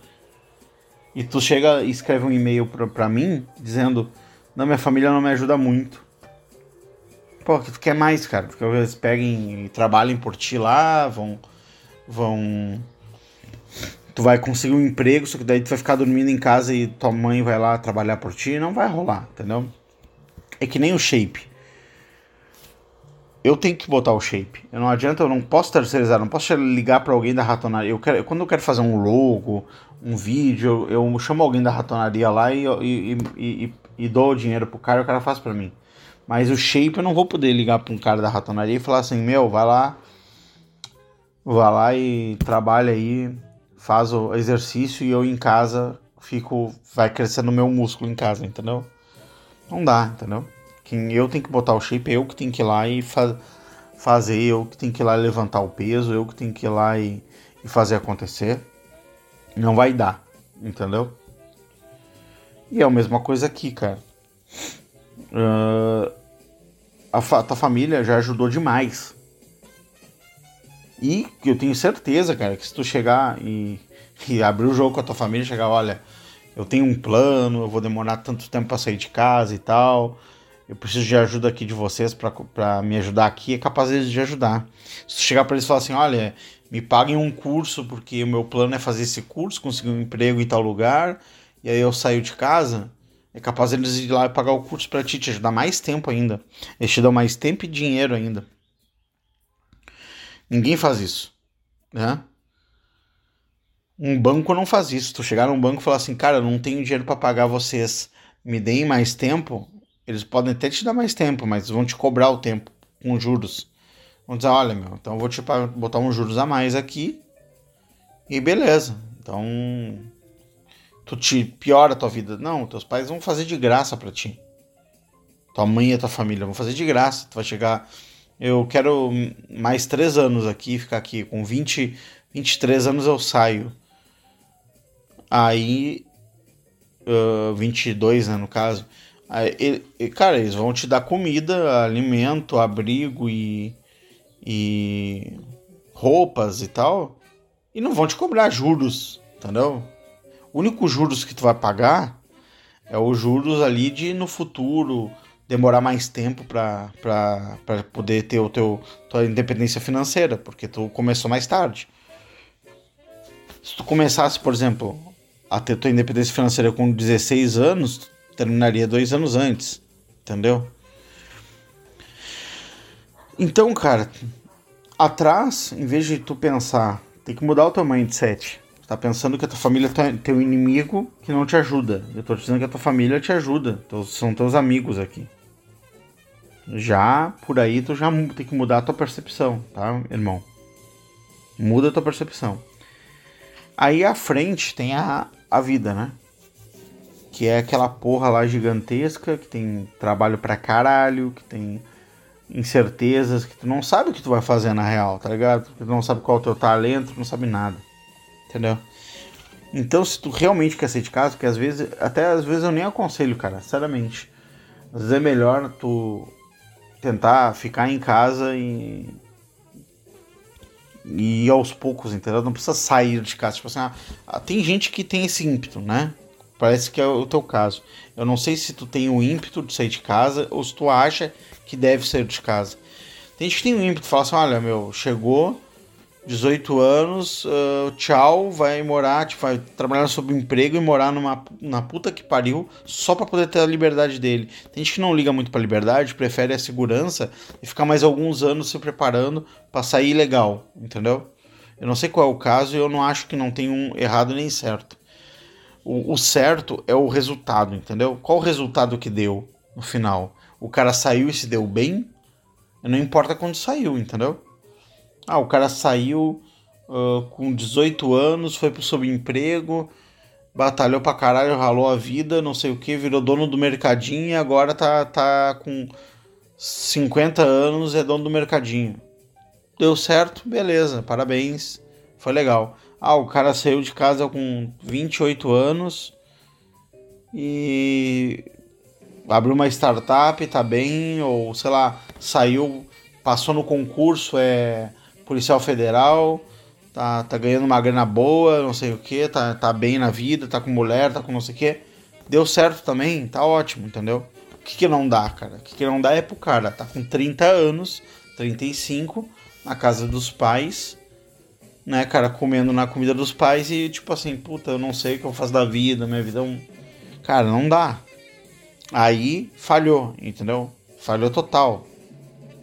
E tu chega e escreve um e-mail pra, pra mim dizendo: Não, minha família não me ajuda muito. Pô, que tu quer mais, cara? Porque eles peguem e trabalhem por ti lá, vão. vão. Tu vai conseguir um emprego, só que daí tu vai ficar dormindo em casa e tua mãe vai lá trabalhar por ti. Não vai rolar, entendeu? É que nem o shape. eu tenho que botar o shape. Eu não adianta, eu não posso terceirizar, não posso ligar para alguém da ratonaria. Eu quero, quando eu quero fazer um logo, um vídeo, eu, eu chamo alguém da ratonaria lá e, e, e, e, dou o dinheiro pro cara e o cara faz para mim. Mas o shape eu não vou poder ligar para um cara da ratonaria e falar assim: meu, vai lá, vai lá e trabalha aí, faz o exercício e eu em casa fico, vai crescendo o meu músculo em casa, entendeu? Não dá, entendeu? Quem eu tenho que botar o shape, eu que tenho que ir lá e fa fazer, eu que tenho que ir lá levantar o peso, eu que tenho que ir lá e, e fazer acontecer. Não vai dar, entendeu? E é a mesma coisa aqui, cara. Uh, a fa tua família já ajudou demais. E eu tenho certeza, cara, que se tu chegar e, e abrir o jogo com a tua família, chegar, olha, eu tenho um plano, eu vou demorar tanto tempo para sair de casa e tal eu preciso de ajuda aqui de vocês para me ajudar aqui, é capaz de ajudar. Se chegar para eles e falar assim, olha, me paguem um curso porque o meu plano é fazer esse curso, conseguir um emprego em tal lugar, e aí eu saio de casa, é capaz de eles ir lá e pagar o curso para ti, te ajudar mais tempo ainda. Eles te dão mais tempo e dinheiro ainda. Ninguém faz isso, né? Um banco não faz isso. Tu chegar num banco e falar assim, cara, eu não tenho dinheiro para pagar vocês, me deem mais tempo, eles podem até te dar mais tempo, mas vão te cobrar o tempo com juros. Vão dizer, olha, meu, então eu vou te botar uns juros a mais aqui e beleza. Então, tu te piora a tua vida. Não, teus pais vão fazer de graça para ti. Tua mãe e tua família vão fazer de graça. Tu vai chegar, eu quero mais três anos aqui, ficar aqui. Com 20, 23 anos eu saio. Aí, uh, 22, né, no caso. Aí, e, cara, eles vão te dar comida, alimento, abrigo e, e roupas e tal. E não vão te cobrar juros, entendeu? O único juros que tu vai pagar é os juros ali de no futuro demorar mais tempo para poder ter o teu tua independência financeira, porque tu começou mais tarde. Se tu começasse, por exemplo, a ter tua independência financeira com 16 anos, terminaria dois anos antes, entendeu? Então, cara, atrás, em vez de tu pensar, tem que mudar o teu mindset. Tu tá pensando que a tua família é teu inimigo que não te ajuda. Eu tô dizendo que a tua família te ajuda. São teus amigos aqui. Já por aí tu já tem que mudar a tua percepção, tá, irmão? Muda a tua percepção. Aí à frente tem a, a vida, né? que é aquela porra lá gigantesca, que tem trabalho pra caralho, que tem incertezas, que tu não sabe o que tu vai fazer na real, tá ligado? Tu não sabe qual é o teu talento, tu não sabe nada. Entendeu? Então, se tu realmente quer sair de casa, que às vezes, até às vezes eu nem aconselho, cara, sinceramente. Às vezes é melhor tu tentar ficar em casa e e aos poucos, entendeu? Não precisa sair de casa. Tipo assim, ah, tem gente que tem esse ímpeto, né? Parece que é o teu caso. Eu não sei se tu tem o ímpeto de sair de casa ou se tu acha que deve sair de casa. Tem gente que tem o ímpeto de falar assim: olha, meu, chegou, 18 anos, uh, tchau, vai morar, tipo, vai trabalhar sob emprego e morar numa na puta que pariu só para poder ter a liberdade dele. Tem gente que não liga muito pra liberdade, prefere a segurança e ficar mais alguns anos se preparando para sair legal, entendeu? Eu não sei qual é o caso e eu não acho que não tem um errado nem certo. O, o certo é o resultado, entendeu? Qual o resultado que deu no final? O cara saiu e se deu bem? Não importa quando saiu, entendeu? Ah, o cara saiu uh, com 18 anos, foi pro subemprego, batalhou pra caralho, ralou a vida, não sei o que, virou dono do mercadinho e agora tá, tá com 50 anos, é dono do mercadinho. Deu certo, beleza, parabéns, foi legal. Ah, o cara saiu de casa com 28 anos e abriu uma startup, tá bem, ou sei lá, saiu, passou no concurso, é policial federal, tá, tá ganhando uma grana boa, não sei o que, tá, tá bem na vida, tá com mulher, tá com não sei o que. Deu certo também, tá ótimo, entendeu? O que, que não dá, cara? O que, que não dá é pro cara, tá com 30 anos, 35, na casa dos pais, né, cara, comendo na comida dos pais e tipo assim, puta, eu não sei o que eu faço da vida, minha vida é um. Cara, não dá. Aí falhou, entendeu? Falhou total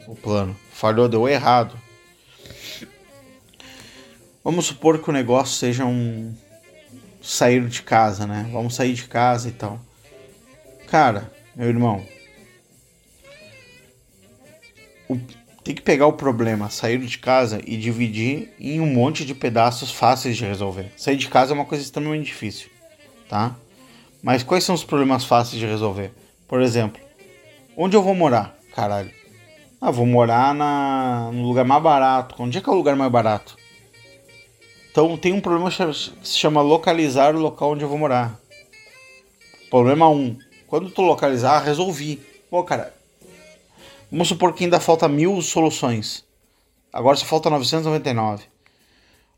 o plano. falhou, deu errado. Vamos supor que o negócio seja um sair de casa, né? Vamos sair de casa e tal. Cara, meu irmão, o, tem que pegar o problema, sair de casa e dividir em um monte de pedaços fáceis de resolver. Sair de casa é uma coisa extremamente difícil, tá? Mas quais são os problemas fáceis de resolver? Por exemplo, onde eu vou morar? Caralho. Ah, vou morar na, no lugar mais barato. Onde é que é o lugar mais barato? Então tem um problema que se chama localizar o local onde eu vou morar. Problema 1. Um, quando tu localizar, resolvi. Pô, cara, vamos supor que ainda falta mil soluções. Agora só falta 999.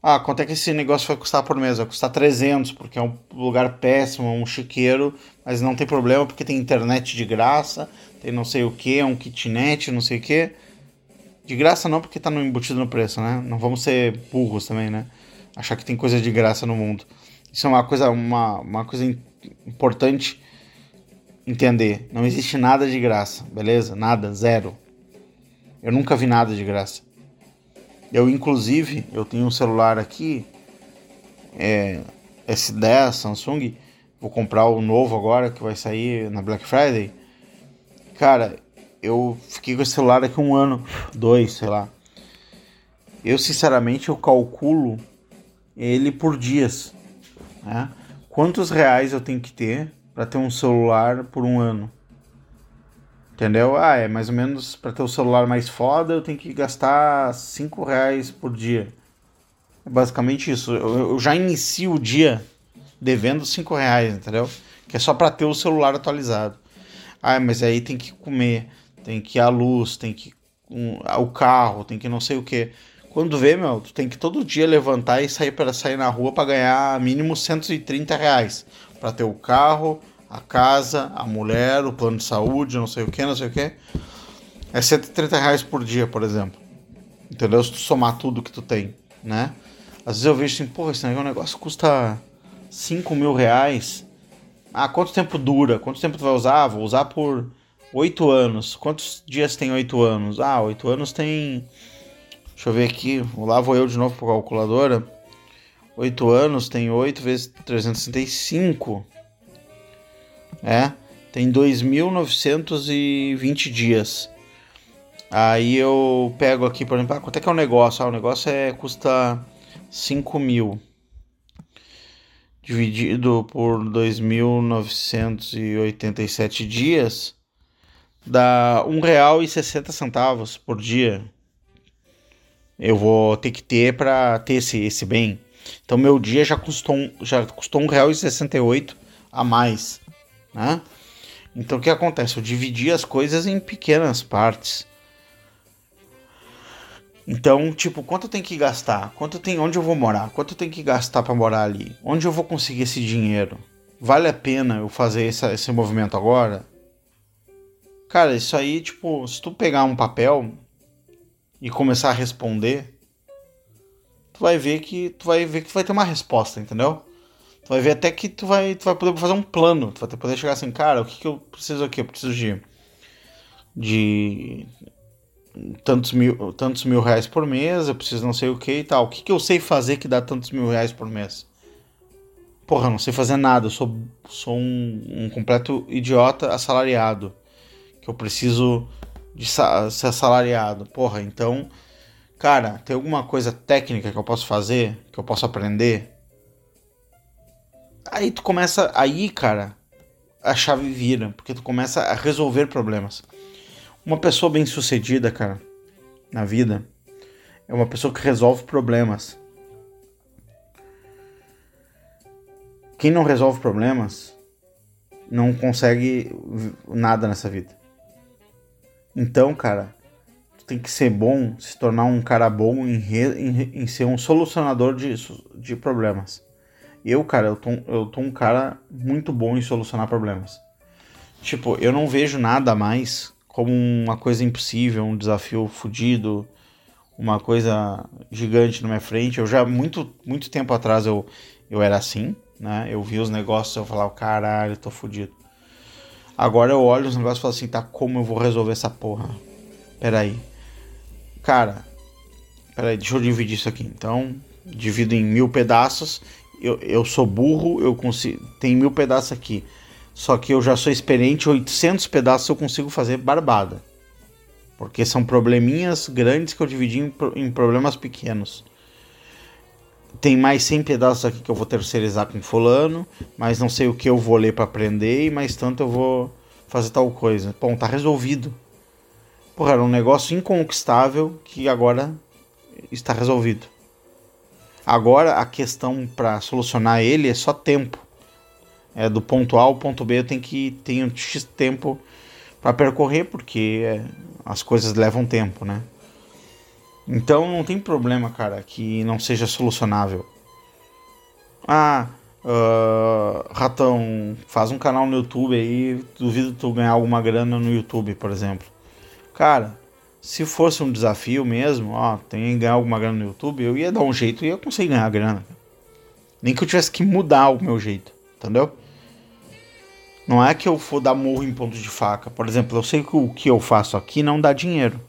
Ah, quanto é que esse negócio vai custar por mês? Vai custar 300, porque é um lugar péssimo, um chiqueiro, mas não tem problema porque tem internet de graça, tem não sei o que, um kitnet, não sei o que. De graça não, porque tá embutido no preço, né? Não vamos ser burros também, né? Achar que tem coisa de graça no mundo. Isso é uma coisa, uma, uma coisa importante entender. Não existe nada de graça, beleza? Nada, zero. Eu nunca vi nada de graça. Eu, inclusive, eu tenho um celular aqui, é, S10 Samsung. Vou comprar o novo agora que vai sair na Black Friday. Cara, eu fiquei com esse celular aqui um ano, dois, sei lá. Eu sinceramente eu calculo ele por dias. Né? Quantos reais eu tenho que ter para ter um celular por um ano? Entendeu? Ah, é mais ou menos para ter o um celular mais foda eu tenho que gastar 5 reais por dia. É basicamente isso. Eu, eu já inicio o dia devendo 5 reais, entendeu? Que é só para ter o celular atualizado. Ah, mas aí tem que comer, tem que ir à luz, tem que um, o carro, tem que não sei o que. Quando vê, meu, tu tem que todo dia levantar e sair para sair na rua para ganhar mínimo 130 reais. Para ter o carro, a casa, a mulher, o plano de saúde, não sei o que, não sei o que. É 130 reais por dia, por exemplo. Entendeu? Se tu somar tudo que tu tem, né? Às vezes eu vejo assim, porra, esse negócio custa 5 mil reais. Ah, quanto tempo dura? Quanto tempo tu vai usar? Vou usar por 8 anos. Quantos dias tem 8 anos? Ah, 8 anos tem Deixa eu ver aqui. Lá vou eu de novo para a calculadora. 8 anos tem 8 vezes 365. É. Tem 2.920 dias. Aí eu pego aqui, por exemplo, ah, quanto é que é o negócio? Ah, o negócio é, custa 5 mil. Dividido por 2.987 dias, dá R$ 1,60 por dia eu vou ter que ter para ter esse, esse bem. Então meu dia já custou, já custou um real e sessenta a mais, né? Então o que acontece? Eu dividi as coisas em pequenas partes. Então, tipo, quanto eu tenho que gastar? Quanto tem onde eu vou morar? Quanto tenho que gastar para morar ali? Onde eu vou conseguir esse dinheiro? Vale a pena eu fazer essa, esse movimento agora? Cara, isso aí, tipo, se tu pegar um papel, e começar a responder, tu vai ver que tu vai ver que tu vai ter uma resposta, entendeu? Tu vai ver até que tu vai, tu vai poder fazer um plano, tu vai poder chegar assim, cara, o que, que eu preciso aqui? Eu preciso de de tantos mil, tantos mil reais por mês, eu preciso não sei o que e tal. O que, que eu sei fazer que dá tantos mil reais por mês? Porra, não sei fazer nada, eu sou, sou um, um completo idiota assalariado. Que eu preciso de ser assalariado. Porra, então, cara, tem alguma coisa técnica que eu posso fazer, que eu posso aprender? Aí tu começa, aí, cara, a chave vira, porque tu começa a resolver problemas. Uma pessoa bem-sucedida, cara, na vida, é uma pessoa que resolve problemas. Quem não resolve problemas não consegue nada nessa vida. Então, cara, tu tem que ser bom, se tornar um cara bom em, re, em, em ser um solucionador de, de problemas. Eu, cara, eu tô, eu tô um cara muito bom em solucionar problemas. Tipo, eu não vejo nada mais como uma coisa impossível, um desafio fodido, uma coisa gigante na minha frente. Eu já, muito, muito tempo atrás, eu, eu era assim, né? Eu vi os negócios eu falava, caralho, tô fodido. Agora eu olho os negócios e falo assim, tá, como eu vou resolver essa porra? Peraí. Cara, peraí, deixa eu dividir isso aqui. Então, divido em mil pedaços. Eu, eu sou burro, eu consigo. Tem mil pedaços aqui. Só que eu já sou experiente, 800 pedaços eu consigo fazer barbada. Porque são probleminhas grandes que eu dividi em, em problemas pequenos. Tem mais 100 pedaços aqui que eu vou terceirizar com fulano, mas não sei o que eu vou ler para aprender e mais tanto eu vou fazer tal coisa. Bom, tá resolvido. Porra, era um negócio inconquistável que agora está resolvido. Agora a questão para solucionar ele é só tempo. É do ponto A ao ponto B eu tenho que ter um X tempo para percorrer, porque é, as coisas levam tempo, né? Então não tem problema, cara, que não seja solucionável. Ah, uh, Ratão, faz um canal no YouTube aí, duvido tu ganhar alguma grana no YouTube, por exemplo. Cara, se fosse um desafio mesmo, ó, tem que ganhar alguma grana no YouTube, eu ia dar um jeito e ia conseguir ganhar grana. Nem que eu tivesse que mudar o meu jeito, entendeu? Não é que eu for dar morro em ponto de faca. Por exemplo, eu sei que o que eu faço aqui não dá dinheiro,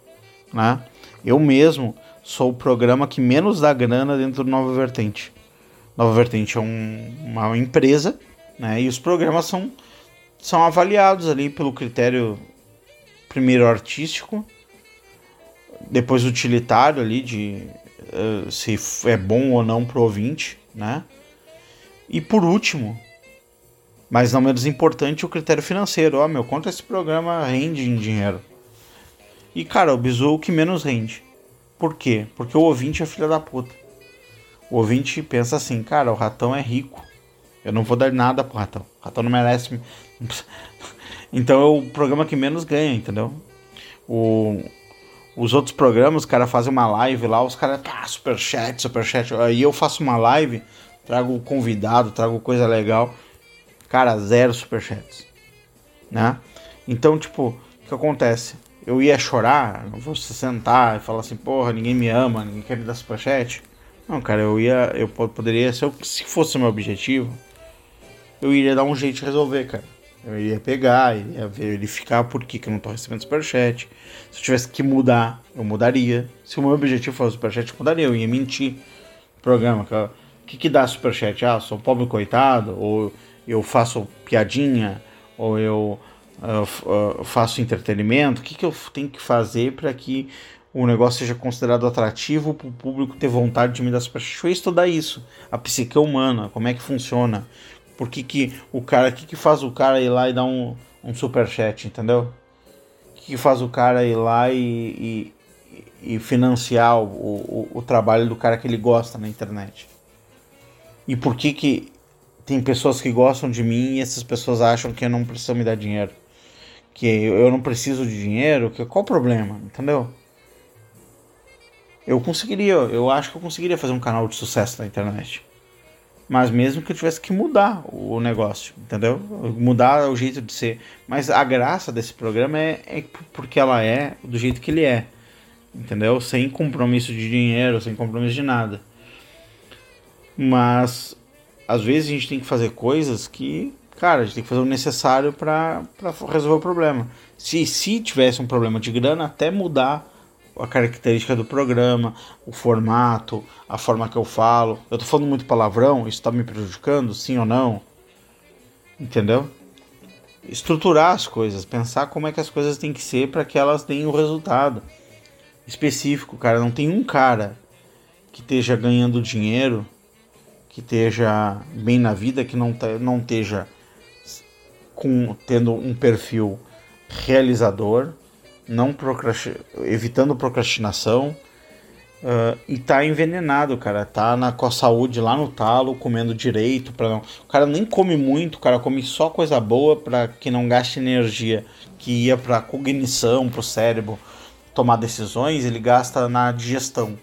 né? Eu mesmo sou o programa que menos dá grana dentro do Nova Vertente. Nova Vertente é um, uma empresa, né? E os programas são, são avaliados ali pelo critério primeiro artístico depois utilitário ali de uh, se é bom ou não pro ouvinte, né? E por último, mas não menos importante, o critério financeiro. Ó, oh, meu, quanto esse programa rende em dinheiro? E cara, o bizu é o que menos rende. Por quê? Porque o ouvinte é filho da puta. O ouvinte pensa assim, cara, o ratão é rico. Eu não vou dar nada pro ratão. O ratão não merece. então é o programa que menos ganha, entendeu? O, os outros programas, os caras fazem uma live lá, os caras, ah, superchat, superchat. Aí eu faço uma live, trago convidado, trago coisa legal. Cara, zero superchats. Né? Então, tipo, o que acontece? Eu ia chorar, não vou sentar e falar assim, porra, ninguém me ama, ninguém quer me dar superchat. Não, cara, eu ia, eu poderia, se, eu, se fosse meu objetivo, eu iria dar um jeito de resolver, cara. Eu iria pegar, iria verificar por que, que eu não tô recebendo superchat. Se eu tivesse que mudar, eu mudaria. Se o meu objetivo fosse superchat, eu mudaria. Eu ia mentir programa. O que, que dá superchat? Ah, sou pobre coitado? Ou eu faço piadinha? Ou eu uh, uh, faço entretenimento? O que, que eu tenho que fazer para que o negócio seja considerado atrativo para o público ter vontade de me dar superchat? Deixa eu estudar isso. A psique humana, como é que funciona por que, que o cara, o que, que faz o cara ir lá e dar um, um super chat, entendeu? O que, que faz o cara ir lá e, e, e financiar o, o, o, trabalho do cara que ele gosta na internet? E por que que tem pessoas que gostam de mim e essas pessoas acham que eu não preciso me dar dinheiro? Que eu não preciso de dinheiro? Que, qual o problema, entendeu? Eu conseguiria, eu acho que eu conseguiria fazer um canal de sucesso na internet. Mas mesmo que eu tivesse que mudar o negócio, entendeu? Mudar o jeito de ser. Mas a graça desse programa é, é porque ela é do jeito que ele é. Entendeu? Sem compromisso de dinheiro, sem compromisso de nada. Mas às vezes a gente tem que fazer coisas que, cara, a gente tem que fazer o necessário para resolver o problema. Se, se tivesse um problema de grana, até mudar a característica do programa, o formato, a forma que eu falo. Eu tô falando muito palavrão, isso tá me prejudicando, sim ou não? Entendeu? Estruturar as coisas, pensar como é que as coisas têm que ser para que elas tenham o resultado específico, cara. Não tem um cara que esteja ganhando dinheiro, que esteja bem na vida, que não, não esteja com, tendo um perfil realizador, não procrasti evitando procrastinação uh, e tá envenenado, cara. Tá na, com a saúde lá no talo, comendo direito. Pra não... O cara nem come muito, o cara come só coisa boa para que não gaste energia que ia pra cognição, pro cérebro tomar decisões, ele gasta na digestão.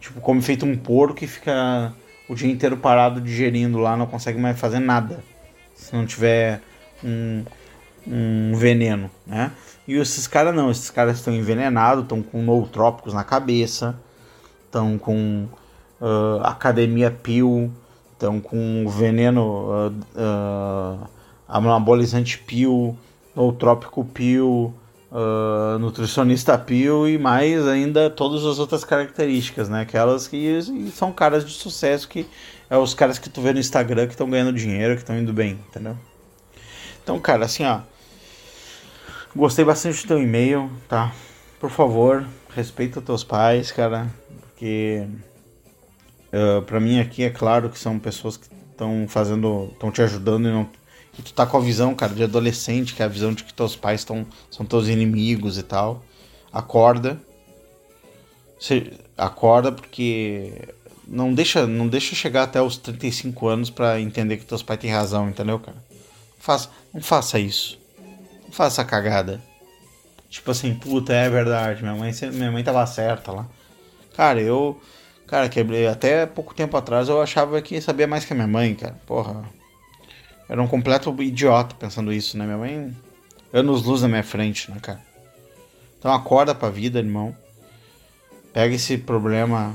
Tipo, come feito um porco e fica o dia inteiro parado digerindo lá, não consegue mais fazer nada. Se não tiver um, um veneno, né? E esses caras não, esses caras estão envenenados, estão com nootrópicos na cabeça, estão com uh, academia pil, estão com veneno uh, uh, anabolizante pil, nootrópico pil, uh, nutricionista pio e mais ainda todas as outras características, né? Aquelas que são caras de sucesso, que é os caras que tu vê no Instagram que estão ganhando dinheiro, que estão indo bem, entendeu? Então, cara, assim, ó. Gostei bastante do teu e-mail, tá? Por favor, respeita teus pais, cara, porque uh, pra mim aqui é claro que são pessoas que estão fazendo, estão te ajudando e não e tu tá com a visão, cara, de adolescente, que é a visão de que teus pais tão, são teus inimigos e tal. Acorda. Acorda porque não deixa, não deixa chegar até os 35 anos para entender que teus pais têm razão, entendeu, cara? Faça, não faça isso. Não faça cagada. Tipo assim, puta, é verdade, minha mãe, minha mãe tava certa lá. Cara, eu. Cara, quebrei. Até pouco tempo atrás eu achava que sabia mais que a minha mãe, cara. Porra. Era um completo idiota pensando isso, né? Minha mãe. Anos luz na minha frente, né, cara? Então acorda pra vida, irmão. Pega esse problema,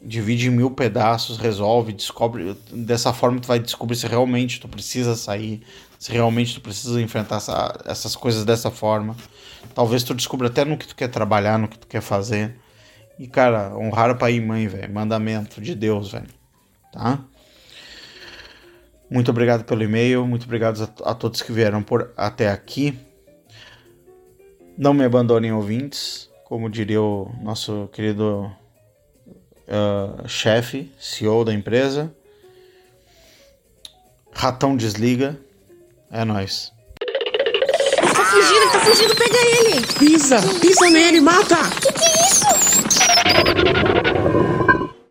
divide em mil pedaços, resolve, descobre. Dessa forma tu vai descobrir se realmente tu precisa sair, se realmente tu precisa enfrentar essa, essas coisas dessa forma. Talvez tu descubra até no que tu quer trabalhar, no que tu quer fazer. E, cara, honrar o pai e mãe, velho. Mandamento de Deus, velho. Tá? Muito obrigado pelo e-mail, muito obrigado a, a, todos que vieram por até aqui. Não me abandonem ouvintes, como diria o nosso querido uh, chefe, CEO da empresa. Ratão desliga. É nós. Tá fugindo, tá fugindo, pega ele! Pisa, pisa nele, mata! Que que é isso?